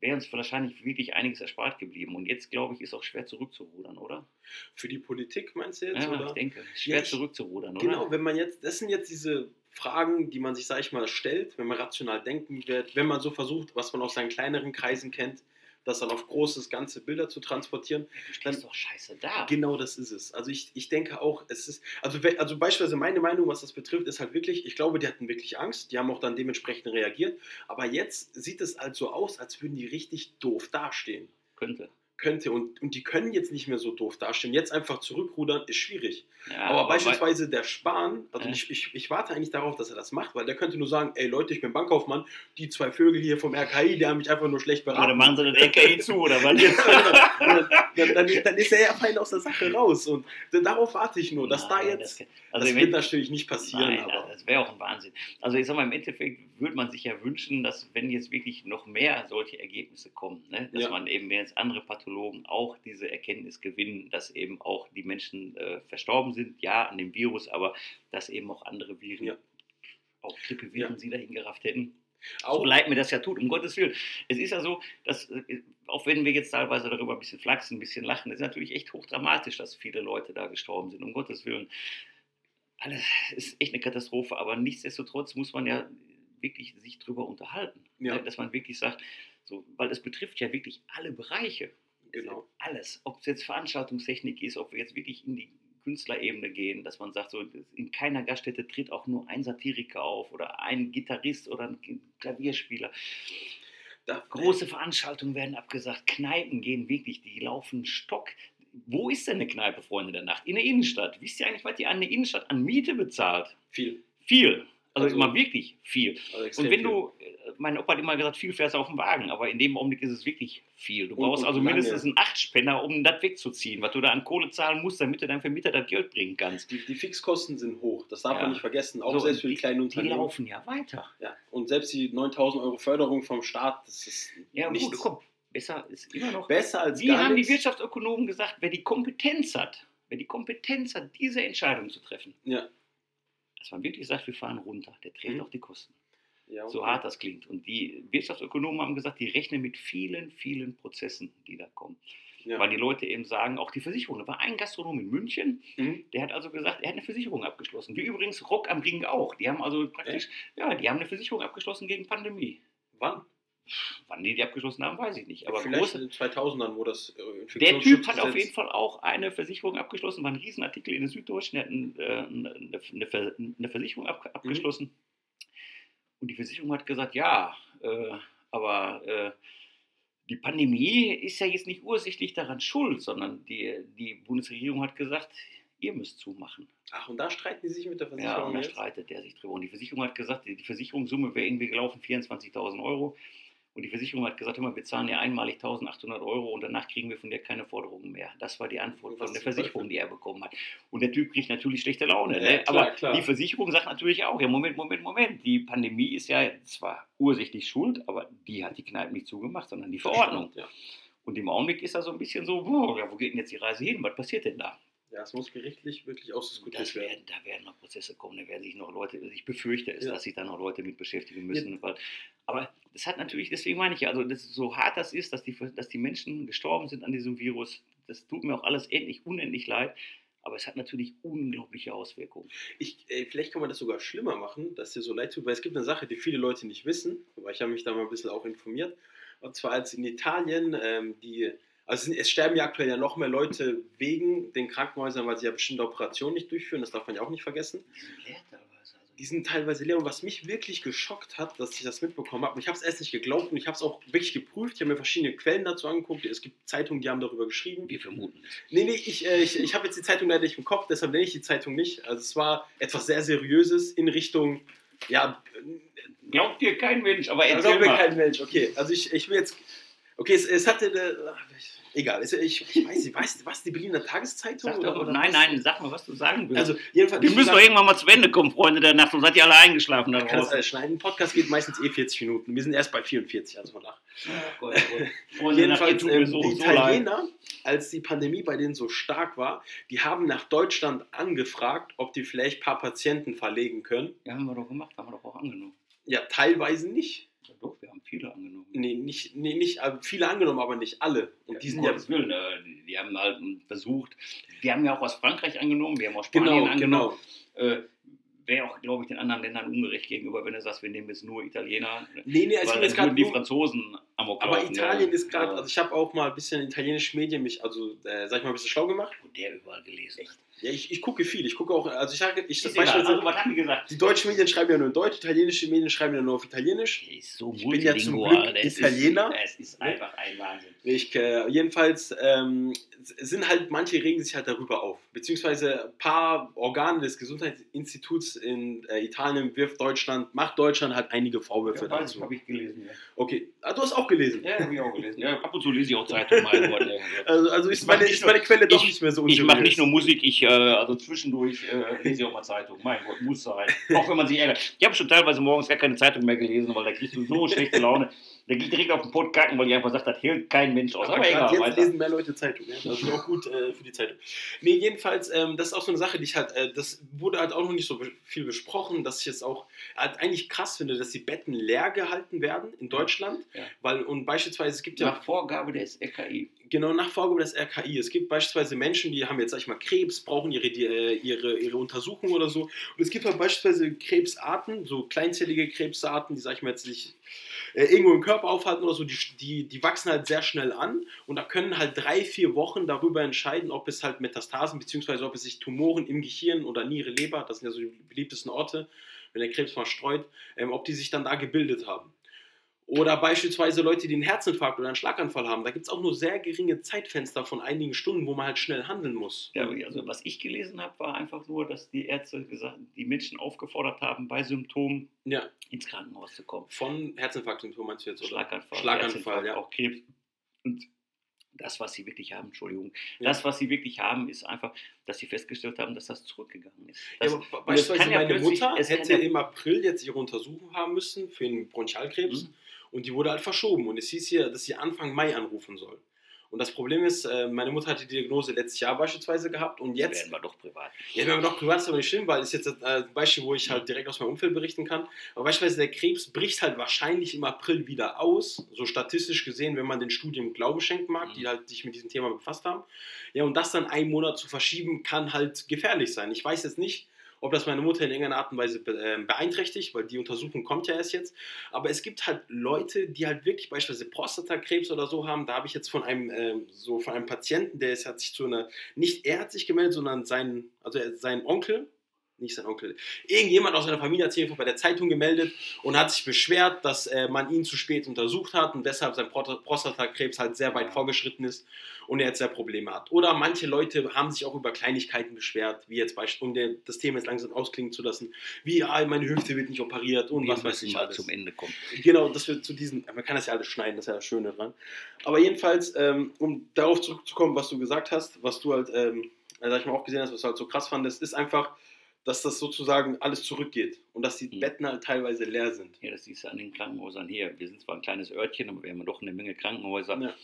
wäre uns wahrscheinlich wirklich einiges erspart geblieben. Und jetzt, glaube ich, ist auch schwer zurückzurudern, oder? Für die Politik meinst du jetzt? Ja, oder? ich denke, schwer Ja, ich- zurückzurudern, Genau, oder? wenn man jetzt, das sind jetzt diese Fragen, die man sich, sag ich mal, stellt, wenn man rational denken wird, wenn man so versucht, was man aus seinen kleineren Kreisen kennt, das dann auf großes, ganze Bilder zu transportieren. Du stehst doch scheiße da. Genau das ist es. Also ich, ich denke auch, es ist, also, also beispielsweise meine Meinung, was das betrifft, ist halt wirklich, ich glaube, die hatten wirklich Angst, die haben auch dann dementsprechend reagiert, aber jetzt sieht es halt so aus, als würden die richtig doof dastehen. Könnte. Könnte und, und die können jetzt nicht mehr so doof dastehen. Jetzt einfach zurückrudern ist schwierig. Ja, aber, wei- beispielsweise der Spahn, also Ja. ich, ich, ich warte eigentlich darauf, dass er das macht, weil der könnte nur sagen, ey Leute, ich bin Bankkaufmann, die zwei Vögel hier vom RKI, die haben mich einfach nur schlecht Oder beraten. machen sie den RKI zu, oder was? dann, dann, dann ist er ja fein aus der Sache raus. Und darauf warte ich nur, dass da Nein, jetzt. das- Das, also wird wenn- natürlich nicht passieren, Nein, aber. das wäre auch ein Wahnsinn. Also ich sag mal, im Endeffekt würde man sich ja wünschen, dass wenn jetzt wirklich noch mehr solche Ergebnisse kommen, ne, dass Ja. man eben, wenn jetzt andere Pathologen auch diese Erkenntnis gewinnen, dass eben auch die Menschen äh, verstorben sind, ja, an dem Virus, aber dass eben auch andere Viren, Ja. auch Grippeviren, Ja. sie dahin gerafft hätten. Auch, so leid mir das ja tut, um Gottes Willen. Es ist ja so, dass, äh, auch wenn wir jetzt teilweise darüber ein bisschen flachsen, ein bisschen lachen, es ist natürlich echt hochdramatisch, dass viele Leute da gestorben sind, um Gottes Willen. Alles ist echt eine Katastrophe, aber nichtsdestotrotz muss man ja wirklich sich drüber unterhalten. Ja. Dass man wirklich sagt, so, weil es betrifft ja wirklich alle Bereiche. Genau. Alles. Ob es jetzt Veranstaltungstechnik ist, ob wir jetzt wirklich in die Künstlerebene gehen, dass man sagt, so, in keiner Gaststätte tritt auch nur ein Satiriker auf oder ein Gitarrist oder ein Klavierspieler. Da, Große Veranstaltungen werden abgesagt, Kneipen gehen wirklich, die laufen Stock. Wo ist denn eine Kneipe, Freunde der Nacht? In der Innenstadt. Wisst ihr eigentlich, was die an der Innenstadt an Miete bezahlt? Viel. Viel. Also, Also- immer wirklich viel. Also Und wenn du, äh, mein Opa hat immer gesagt, viel fährst du auf dem Wagen, aber in dem Augenblick ist es wirklich viel. Du Und- brauchst und also lange. mindestens einen Achtspänner, um das wegzuziehen, was du da an Kohle zahlen musst, damit du deinem Vermieter das Geld bringen kannst. Die, die Fixkosten sind hoch, das darf Ja. man nicht vergessen, auch So, selbst für die die- kleinen Die Unternehmen. laufen ja weiter. Ja. Und selbst die 9000 Euro Förderung vom Staat, das ist Ja, nichts. gut, komm, besser ist immer noch. besser als Wie haben die nichts. Wirtschaftsökonomen gesagt, wer die Kompetenz hat, wer die Kompetenz hat, diese Entscheidung zu treffen, Ja, dass man wirklich sagt, wir fahren runter, der trägt Mhm. auch die Kosten. Ja, So okay. hart das klingt. Und die Wirtschaftsökonomen haben gesagt, die rechnen mit vielen, vielen Prozessen, die da kommen. Ja. Weil die Leute eben sagen, auch die Versicherung. Da war ein Gastronom in München, Mhm. der hat also gesagt, er hat eine Versicherung abgeschlossen. Wie übrigens Rock am Ring auch. Die haben also praktisch, ja, die haben eine Versicherung abgeschlossen gegen Pandemie. Wann? Wann die die abgeschlossen haben, weiß ich nicht. Aber Vielleicht große, in den 2000ern, wo das äh, der Typ hat auf jeden Fall auch eine Versicherung abgeschlossen, war ein Riesenartikel in der Süddeutschen, der hat ein, äh, eine, Ver- eine Versicherung ab, abgeschlossen. Und die Versicherung hat gesagt, ja, äh, aber äh, die Pandemie ist ja jetzt nicht ursächlich daran schuld, sondern die, die Bundesregierung hat gesagt, ihr müsst zumachen. Ach, und da streiten die sich mit der Ja, Versicherung und da jetzt? streitet der sich drüber. Und die Versicherung hat gesagt, die die Versicherungssumme wäre irgendwie gelaufen 24.000 Euro. Und die Versicherung hat gesagt, hör mal, wir zahlen ja einmalig 1.800 Euro und danach kriegen wir von dir keine Forderungen mehr. Das war die Antwort was von der Versicherung, die er bekommen hat. Und der Typ kriegt natürlich schlechte Laune. Ja, ne? klar, Aber klar. die Versicherung sagt natürlich auch, ja, Moment, Moment, Moment. Die Pandemie ist ja zwar ursächlich schuld, aber die hat die Kneipe nicht zugemacht, sondern die Verordnung. Ja. Und im Augenblick ist da so ein bisschen so, boah, ja, wo geht denn jetzt die Reise hin? Was passiert denn da? ja, es muss gerichtlich wirklich ausdiskutiert werden. werden, da werden noch Prozesse kommen, da werden sich noch Leute, ich befürchte es, Ja. dass sich da noch Leute mit beschäftigen müssen. Weil, aber das hat natürlich, deswegen meine ich ja, also das, so hart das ist, dass die, dass die Menschen gestorben sind an diesem Virus, das tut mir auch alles endlich, unendlich leid. Aber es hat natürlich unglaubliche Auswirkungen. Ich, äh, vielleicht kann man das sogar schlimmer machen, dass dir so leid tut, weil es gibt eine Sache, die viele Leute nicht wissen, aber ich habe mich da mal ein bisschen auch informiert. Und zwar als in Italien ähm, die, also es sterben ja aktuell ja noch mehr Leute wegen den Krankenhäusern, weil sie ja bestimmte Operationen nicht durchführen, das darf man ja auch nicht vergessen. Die sind leer. Die sind teilweise leer und was mich wirklich geschockt hat, dass ich das mitbekommen habe, und ich habe es erst nicht geglaubt und ich habe es auch wirklich geprüft, ich habe mir verschiedene Quellen dazu angeguckt, es gibt Zeitungen, die haben darüber geschrieben. wir vermuten es. Nee, nee, ich, äh, ich, ich habe jetzt die Zeitung leider nicht im Kopf, deshalb nenne ich die Zeitung nicht. Also es war etwas sehr Seriöses in Richtung, ja, Glaubt dir kein Mensch, aber erzähl glaubt mir kein Mensch. Okay, also ich, ich will jetzt, okay, es, es hatte, eine, egal, es, ich, ich weiß nicht, weißt du, was, die Berliner Tageszeitung? Doch, nein, was? nein, sag mal, was du sagen willst. Also jedenfalls, wir müssen doch irgendwann mal zu Ende kommen, Freunde der Nacht. Sonst seid ihr alle eingeschlafen man kann draußen. alles schneiden. Ein Podcast geht meistens eh 40 Minuten. Wir sind erst bei 44, also nach. Oh Gott, oh Gott. Jedenfalls, ähm, so, die so. Italiener, als die Pandemie bei denen so stark war, die haben nach Deutschland angefragt, ob die vielleicht ein paar Patienten verlegen können. Ja, haben wir doch gemacht, haben wir doch auch angenommen. Ja, teilweise nicht. Ja, doch, wir haben viele angenommen. Nee, nicht, nee, nicht äh, viele angenommen, aber nicht alle. Und die sind ja. Willen, äh, die, haben halt versucht, die haben ja auch aus Frankreich angenommen, wir haben aus Spanien Genau, angenommen. genau. Äh, Wäre auch, glaube ich, den anderen Ländern ungerecht gegenüber, wenn du sagst, wir nehmen jetzt nur Italiener. Nee, nee, weil jetzt gerade die. Franzosen amok Aber laufen, Italien ne? ist gerade, Ja. also ich habe auch mal ein bisschen italienische Medien mich, also äh, sag ich mal, ein bisschen schlau gemacht. Und der überall gelesen hat. Ja, ich, ich gucke viel. Ich gucke auch, also ich sage, ich das beispielsweise, Also, was haben die gesagt? die deutschen Medien schreiben ja nur in Deutsch, italienische Medien schreiben ja nur auf Italienisch. Der ist so Ich bin ja zum. Glück das Italiener. Ist, das ist einfach ein Wahnsinn. Ich, äh, jedenfalls ähm, sind halt, manche regen sich halt darüber auf. Beziehungsweise ein paar Organe des Gesundheitsinstituts in äh, Italien wirft Deutschland, macht Deutschland halt einige Vorwürfe Ja, dazu. habe ich gelesen. Ja, Okay, ah, du hast auch gelesen. ja habe ich auch gelesen. Ja, ab und zu lese ich auch Zeitung, mein Gott. ne. Also, also ist, meine, ist meine Quelle doch ich- nicht mehr so Ich mache nicht nur Musik, ich, äh, also zwischendurch äh, lese ich auch mal Zeitung. Mein Gott, muss sein. Auch wenn man sich ärgert. Ich habe schon teilweise morgens gar keine Zeitung mehr gelesen, weil da kriegst du so schlechte Laune. Da geht direkt auf den Pott kacken, weil ich einfach sagt, das hält kein Mensch aus. Aber, Aber, egal, jetzt weiter. lesen mehr Leute Zeitung. Ja? Das ist auch gut äh, für die Zeitung. Nee, jedenfalls, ähm, das ist auch so eine Sache, die ich halt, äh, das wurde halt auch noch nicht so viel besprochen, dass ich jetzt auch halt eigentlich krass finde, dass die Betten leer gehalten werden in Deutschland. Ja. Weil, und beispielsweise, es gibt ja Nach Vorgabe des RKI. Genau, nach Vorgabe des RKI. Es gibt beispielsweise Menschen, die haben jetzt, sag ich mal, Krebs, brauchen ihre, die, äh, ihre, ihre Untersuchung oder so. Und es gibt halt beispielsweise Krebsarten, so kleinzellige Krebsarten, die, sag ich mal, jetzt nicht äh, irgendwo im Körper aufhalten oder so, die, die, die wachsen halt sehr schnell an und da können halt drei, vier Wochen darüber entscheiden, ob es halt Metastasen, beziehungsweise ob es sich Tumoren im Gehirn oder Niere, Leber, das sind ja so die beliebtesten Orte, wenn der Krebs mal streut, ähm, ob die sich dann da gebildet haben. Oder beispielsweise Leute, die einen Herzinfarkt oder einen Schlaganfall haben. Da gibt es auch nur sehr geringe Zeitfenster von einigen Stunden, wo man halt schnell handeln muss. Ja, also was ich gelesen habe, war einfach nur, dass die Ärzte gesagt, die Menschen aufgefordert haben, bei Symptomen Ja, ins Krankenhaus zu kommen. von Herzinfarktsymptomen meinst du jetzt, oder? Schlaganfall, Schlaganfall, ja. auch Krebs. Und das, was sie wirklich haben, Entschuldigung, Ja. das, was sie wirklich haben, ist einfach, dass sie festgestellt haben, dass das zurückgegangen ist. Ja, Das, aber es beispielsweise kann ja meine plötzlich- Mutter hätte ja- im April jetzt ihre Untersuchung haben müssen für einen Bronchialkrebs Mhm. Und die wurde halt verschoben und es hieß hier, dass sie Anfang Mai anrufen soll. Und das Problem ist, äh, meine Mutter hatte die Diagnose letztes Jahr beispielsweise gehabt und jetzt. Werden wir doch privat. Ja, wenn wir doch privat ist aber nicht schlimm, weil das ist jetzt ein Beispiel, wo ich halt direkt aus meinem Umfeld berichten kann. Aber beispielsweise der Krebs bricht halt wahrscheinlich im April wieder aus, so statistisch gesehen, wenn man den Studien Glaube schenken mag, die halt sich mit diesem Thema befasst haben. Ja, und das dann einen Monat zu verschieben, kann halt gefährlich sein. Ich weiß jetzt nicht, ob das meine Mutter in irgendeiner Art und Weise ähm, beeinträchtigt, weil die Untersuchung kommt ja erst jetzt. Aber es gibt halt Leute, die halt wirklich beispielsweise Prostatakrebs oder so haben. Da habe ich jetzt von einem, ähm, so von einem Patienten, der ist, hat sich zu einer, nicht er hat sich gemeldet, sondern sein, also sein Onkel, nicht sein Onkel, irgendjemand aus seiner Familie hat sich bei der Zeitung gemeldet und hat sich beschwert, dass äh, man ihn zu spät untersucht hat und deshalb sein Prostatakrebs halt sehr weit vorgeschritten ist und er jetzt sehr Probleme hat. Oder manche Leute haben sich auch über Kleinigkeiten beschwert, wie jetzt beispielsweise, um das Thema jetzt langsam ausklingen zu lassen, wie ah, meine Hüfte wird nicht operiert und was weiß ich mal alles. zum Ende kommt. Genau, dass wir zu diesen, man kann das ja alles schneiden, das ist ja das Schöne dran. Aber jedenfalls, ähm, um darauf zurückzukommen, was du gesagt hast, was du halt, ähm, sag ich mal, auch gesehen hast, was du halt so krass fandest, ist einfach, dass das sozusagen alles zurückgeht und dass die mhm. Betten halt teilweise leer sind. Ja, das siehst du an den Krankenhäusern hier. Wir sind zwar ein kleines Örtchen, aber wir haben doch eine Menge Krankenhäuser. Ja.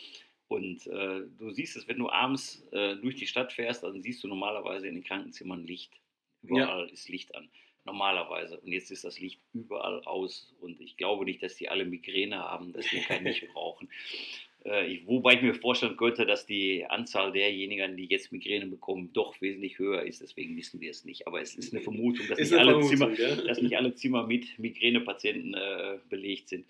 Und äh, du siehst es, wenn du abends äh, durch die Stadt fährst, dann siehst du normalerweise in den Krankenzimmern Licht. Überall ja. ist Licht an. Normalerweise. Und jetzt ist das Licht überall aus. Und ich glaube nicht, dass die alle Migräne haben, dass die kein Licht brauchen. Äh, ich, wobei ich mir vorstellen könnte, dass die Anzahl derjenigen, die jetzt Migräne bekommen, doch wesentlich höher ist. Deswegen wissen wir es nicht. Aber es ist eine Vermutung, dass, nicht, alle Zimmer, ja? dass nicht alle Zimmer mit Migränepatienten äh, belegt sind.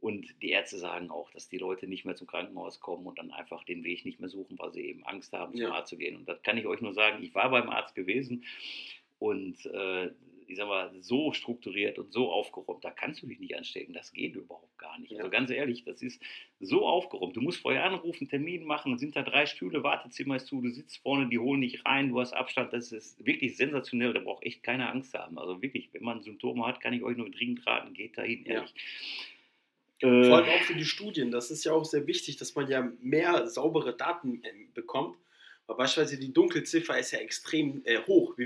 Und die Ärzte sagen auch, dass die Leute nicht mehr zum Krankenhaus kommen und dann einfach den Weg nicht mehr suchen, weil sie eben Angst haben, zum ja. Arzt zu gehen. Und das kann ich euch nur sagen. Ich war beim Arzt gewesen und äh, ich sag mal, so strukturiert und so aufgeräumt, da kannst du dich nicht anstecken. Das geht überhaupt gar nicht. Ja. Also ganz ehrlich, das ist so aufgeräumt. Du musst vorher anrufen, Termin machen, sind da drei Stühle, Wartezimmer ist zu, du sitzt vorne, die holen dich rein, du hast Abstand. Das ist wirklich sensationell. Da braucht echt keine Angst haben. Also wirklich, wenn man Symptome hat, kann ich euch nur dringend raten, geht dahin, ehrlich. Ja. Äh, Vor allem auch für die Studien. Das ist ja auch sehr wichtig, dass man ja mehr saubere Daten äh, bekommt. Weil beispielsweise die Dunkelziffer ist ja extrem äh, hoch.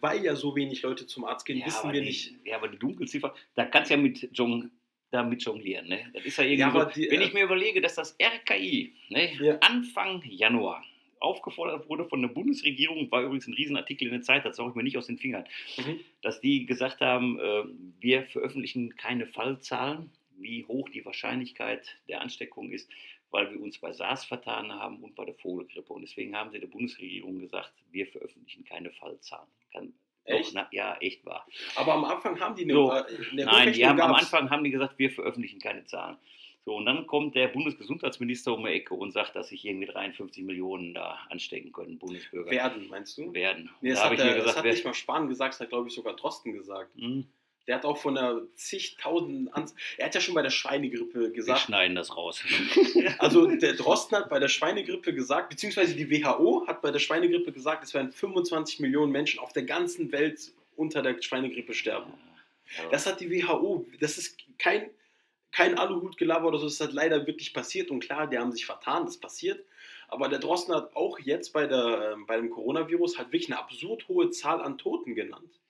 Weil ja so wenig Leute zum Arzt gehen, ja, wissen wir die, nicht. Ja, aber die Dunkelziffer, da kannst du ja mit Jong, damit jonglieren. Ne? Das ist ja irgendwie ja, so, die, wenn ich äh, mir überlege, dass das RKI ne, ja. Anfang Januar aufgefordert wurde von der Bundesregierung, war übrigens ein Riesenartikel in der Zeit, das sauge ich mir nicht aus den Fingern, mhm. dass die gesagt haben, äh, wir veröffentlichen keine Fallzahlen, wie hoch die Wahrscheinlichkeit der Ansteckung ist, weil wir uns bei SARS vertan haben und bei der Vogelgrippe. Und deswegen haben sie der Bundesregierung gesagt, wir veröffentlichen keine Fallzahlen. Kann, echt? Na, ja, echt wahr. Aber am Anfang haben die eine, so, eine Nein, die haben, am Anfang haben die gesagt, wir veröffentlichen keine Zahlen. So, und dann kommt der Bundesgesundheitsminister um die Ecke und sagt, dass sich irgendwie 53 Millionen da anstecken können, Bundesbürger. Werden, meinst du? Werden. Nee, das, da hat, der, gesagt, das hat nicht mal Spahn gesagt, das hat, glaube ich, sogar Drosten gesagt. Mhm. Der hat auch von der zigtausend Ans Er hat ja schon bei der Schweinegrippe gesagt. Wir schneiden das raus. also der Drosten hat bei der Schweinegrippe gesagt, beziehungsweise die WHO hat bei der Schweinegrippe gesagt, es werden 25 Millionen Menschen auf der ganzen Welt unter der Schweinegrippe sterben. Ja. Das hat die WHO, das ist kein, kein Aluhutgelaber oder so, das hat leider wirklich passiert und klar, die haben sich vertan, das passiert. Aber der Drosten hat auch jetzt bei, der, bei dem Coronavirus halt wirklich eine absurd hohe Zahl an Toten genannt.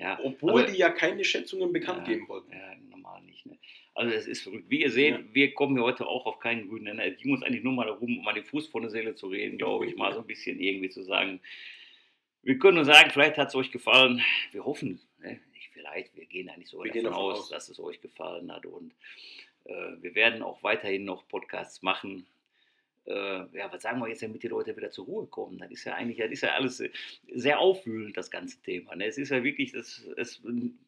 Ja, Obwohl aber, die ja keine Schätzungen bekannt ja, geben wollten. Ja, normal nicht. Ne? Also es ist verrückt. Wie ihr seht, ja. wir kommen hier heute auch auf keinen grünen Nenner. Es ging uns eigentlich nur mal darum, um mal den Fuß vor der Seele zu reden, glaube ich, mal so ein bisschen irgendwie zu sagen. Wir können nur sagen, vielleicht hat es euch gefallen. Wir hoffen, ne? nicht vielleicht, wir gehen eigentlich so davon, davon aus, aus, dass es euch gefallen hat. Und äh, wir werden auch weiterhin noch Podcasts machen ja, was sagen wir jetzt, damit die Leute wieder zur Ruhe kommen? Das ist ja eigentlich, das ist ja alles sehr aufwühlend, das ganze Thema. Ne? Es ist ja wirklich, das, es,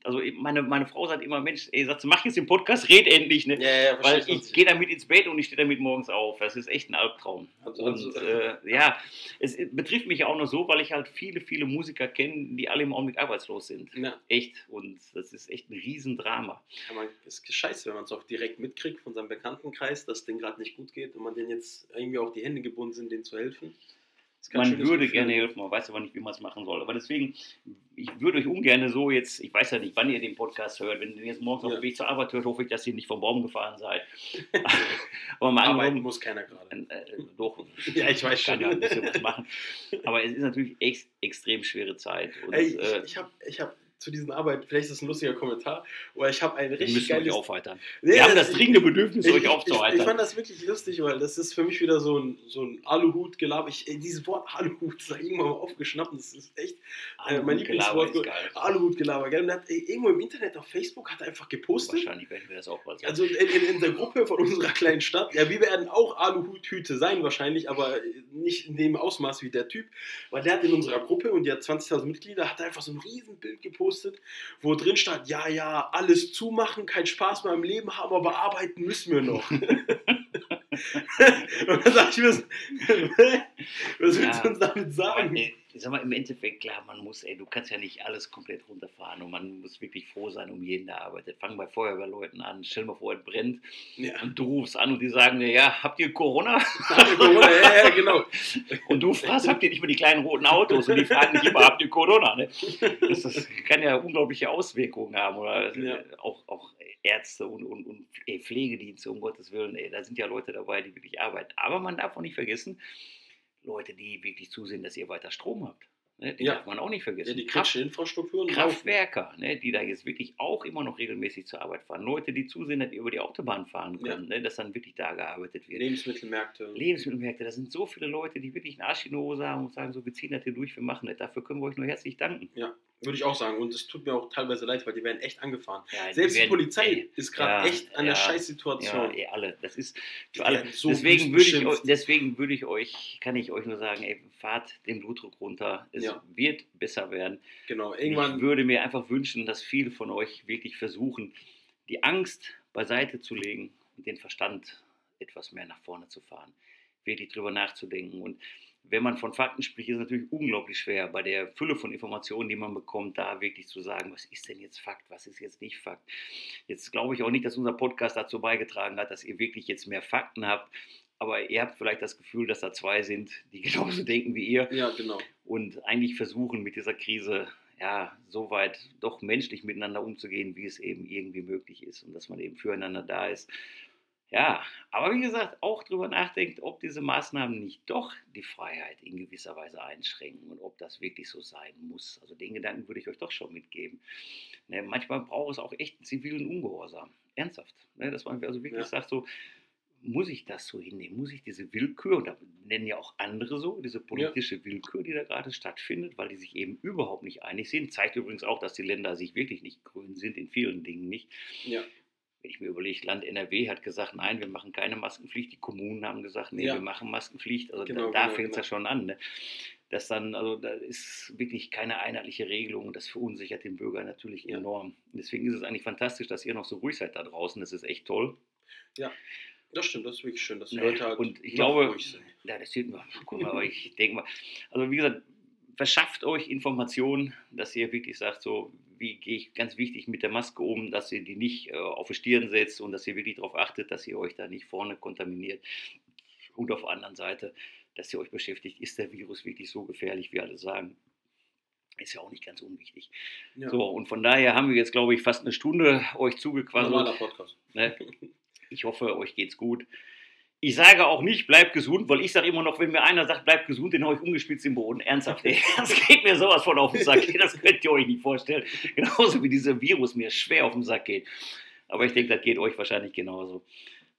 also meine, meine Frau sagt immer, Mensch, ey, sagt, mach jetzt den Podcast, red endlich, ne? Ja, ja, weil ich gehe damit ins Bett und ich stehe damit morgens auf. Das ist echt ein Albtraum. Also, und also, äh, ja, es betrifft mich auch nur so, weil ich halt viele, viele Musiker kenne, die alle im Augenblick arbeitslos sind. Ja. Echt. Und das ist echt ein Riesendrama. Ja, man, es ist scheiße, wenn man es auch direkt mitkriegt von seinem Bekanntenkreis, dass es denen gerade nicht gut geht und man den jetzt irgendwie auch die Hände gebunden sind, denen zu helfen. Man würde gerne helfen, man weiß aber nicht, wie man es machen soll. Aber deswegen, ich würde euch ungern so jetzt, ich weiß ja nicht, wann ihr den Podcast hört, wenn ihr jetzt morgens auf dem Weg zur Arbeit hört, hoffe ich, dass ihr nicht vom Baum gefahren seid. aber mal Arbeiten muss keiner gerade. Äh, äh, doch, ja, ich weiß kann schon. ja ein bisschen was machen. Aber es ist natürlich ex extrem schwere Zeit. Und, Ey, ich, äh, ich habe ich hab zu diesen Arbeiten, vielleicht ist das ein lustiger Kommentar, aber ich habe ein richtig müssen euch geiles... aufheitern. Nee, Wir haben das dringende Bedürfnis, ich, euch ich, ich, aufzuheitern. ich fand das wirklich lustig, weil das ist für mich wieder so ein, so ein Aluhut-Gelaber. Ich, ey, dieses Wort Aluhut ist da irgendwann mal aufgeschnappt und das ist echt äh, mein Lieblingswort. Aluhut-Gelaber? Und hat ey, irgendwo im Internet auf Facebook hat er einfach gepostet. Wahrscheinlich werden wir das auch bald Also in, in, in der Gruppe von unserer kleinen Stadt, ja, wir werden auch Aluhuthüte sein wahrscheinlich, aber nicht in dem Ausmaß wie der Typ, weil der hat in unserer Gruppe und die hat 20.000 Mitglieder, hat einfach so ein Riesenbild gepostet, wo drin stand, ja, ja, alles zumachen, keinen Spaß mehr im Leben haben, aber arbeiten müssen wir noch. und dann sag ich mir, was willst Ja. du uns damit sagen? Ich sag mal, im Endeffekt, klar, man muss, ey, du kannst ja nicht alles komplett runterfahren und man muss wirklich froh sein um jeden, der arbeitet. Fang bei Feuerwehrleuten an, stell mal vor, es brennt Ja. und du rufst an und die sagen dir, ja, habt ihr Corona? Corona, ja, ja, genau. Und du fragst, habt ihr nicht mehr die kleinen roten Autos? Und die fragen dich immer, habt ihr Corona? Ne? Das, das kann ja unglaubliche Auswirkungen haben. Oder Ja. auch, auch Ärzte und, und, und ey, Pflegedienste, um Gottes Willen. Ey, da sind ja Leute dabei, die wirklich arbeiten. Aber man darf auch nicht vergessen, Leute, die wirklich zusehen, dass ihr weiter Strom habt. Ne? Die Ja. darf man auch nicht vergessen. Ja, die kritische Infrastrukturen laufen. Kraftwerker, ne, die da jetzt wirklich auch immer noch regelmäßig zur Arbeit fahren. Leute, die zusehen, dass ihr über die Autobahn fahren Ja. können, ne, dass dann wirklich da gearbeitet wird. Lebensmittelmärkte. Lebensmittelmärkte, das sind so viele Leute, die wirklich einen Arsch in die Hose haben und sagen, so, wir ziehen das hier durch, wir machen das. Dafür können wir euch nur herzlich danken. Ja, würde ich auch sagen. Und es tut mir auch teilweise leid, weil die werden echt angefahren. Ja, Selbst die werden- Polizei ey, ist gerade ja, echt an der ja, Scheißsituation. Ja, ey, alle. Das ist Die für alle. so deswegen, würde ich, deswegen würde ich euch, kann ich euch nur sagen, ey, fahrt den Blutdruck runter. Es wird besser werden. Genau, Ich irgendwann. würde mir einfach wünschen, dass viele von euch wirklich versuchen, die Angst beiseite zu legen und den Verstand etwas mehr nach vorne zu fahren. Wirklich drüber nachzudenken. Und wenn man von Fakten spricht, ist es natürlich unglaublich schwer, bei der Fülle von Informationen, die man bekommt, da wirklich zu sagen, was ist denn jetzt Fakt, was ist jetzt nicht Fakt. Jetzt glaube ich auch nicht, dass unser Podcast dazu beigetragen hat, dass ihr wirklich jetzt mehr Fakten habt. Aber ihr habt vielleicht das Gefühl, dass da zwei sind, die genauso denken wie ihr Ja, genau. und eigentlich versuchen mit dieser Krise ja so weit doch menschlich miteinander umzugehen, wie es eben irgendwie möglich ist und dass man eben füreinander da ist. Ja, aber wie gesagt, auch darüber nachdenkt, ob diese Maßnahmen nicht doch die Freiheit in gewisser Weise einschränken und ob das wirklich so sein muss. Also den Gedanken würde ich euch doch schon mitgeben. Ne, manchmal braucht es auch echt einen zivilen Ungehorsam. Ernsthaft. Ne, dass man also wirklich Ja. sagt, so, muss ich das so hinnehmen? Muss ich diese Willkür, und da nennen ja auch andere so, diese politische Willkür, die da gerade stattfindet, weil die sich eben überhaupt nicht einig sind, zeigt übrigens auch, dass die Länder sich wirklich nicht grün sind, in vielen Dingen nicht. Ja. Wenn ich mir überlege, Land NRW hat gesagt, nein, wir machen keine Maskenpflicht, die Kommunen haben gesagt, nee, Ja. wir machen Maskenpflicht, also Genau, da, da genau, fängt es ja genau. schon an. Ne? Dass dann, also da ist wirklich keine einheitliche Regelung, das verunsichert den Bürger natürlich Ja. enorm. Deswegen ist es eigentlich fantastisch, dass ihr noch so ruhig seid da draußen, das ist echt toll. Das stimmt, das ist wirklich schön, dass die Nee, Leute halt und ich glaube- ruhig sind. Ja, das sieht man. Guck mal, aber ich denke mal, also wie gesagt, verschafft euch Informationen, dass ihr wirklich sagt, so, wie gehe ich ganz wichtig mit der Maske um, dass ihr die nicht äh, auf die Stirn setzt und dass ihr wirklich darauf achtet, dass ihr euch da nicht vorne kontaminiert. Und auf der anderen Seite, dass ihr euch beschäftigt, ist der Virus wirklich so gefährlich, wie alle sagen. Ist ja auch nicht ganz unwichtig. Ja. So, und von daher haben wir jetzt, glaube ich, fast eine Stunde euch zugequasselt. Normaler Podcast. Ne? Ich hoffe, euch geht's gut. Ich sage auch nicht, bleibt gesund, weil ich sage immer noch, wenn mir einer sagt, bleibt gesund, den hau ich umgespitzt im Boden. Ernsthaft, ey. Das geht mir sowas von auf den Sack. Das könnt ihr euch nicht vorstellen. Genauso wie dieser Virus mir schwer auf den Sack geht. Aber ich denke, das geht euch wahrscheinlich genauso.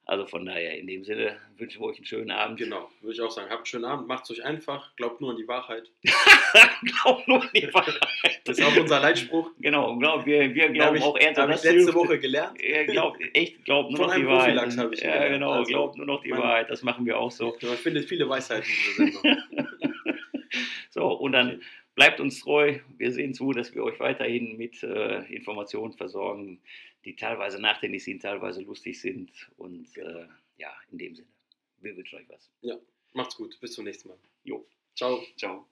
Also von daher, in dem Sinne wünschen wir euch einen schönen Abend. Genau, würde ich auch sagen. Habt einen schönen Abend, macht es euch einfach, glaubt nur an die Wahrheit. Glaubt nur an die Wahrheit. Das ist auch unser Leitspruch. Genau, glaub, wir, wir Habe glauben ich, auch ernsthaft. hab ich das letzte hilft. Woche gelernt. Er glaubt, echt, glaubt nur Von noch die einem Wahrheit. Profilax habe ich ja, gelernt. genau, Also, glaubt nur noch die Wahrheit. Das machen wir auch so. Man findet viele Weisheiten in dieser Sendung. So, und dann bleibt uns treu. Wir sehen zu, dass wir euch weiterhin mit äh, Informationen versorgen, die teilweise nachdenklich sind, teilweise lustig sind. Und äh, ja, in dem Sinne, wir wünschen euch was. Macht's gut, bis zum nächsten Mal. Jo, Ciao. ciao.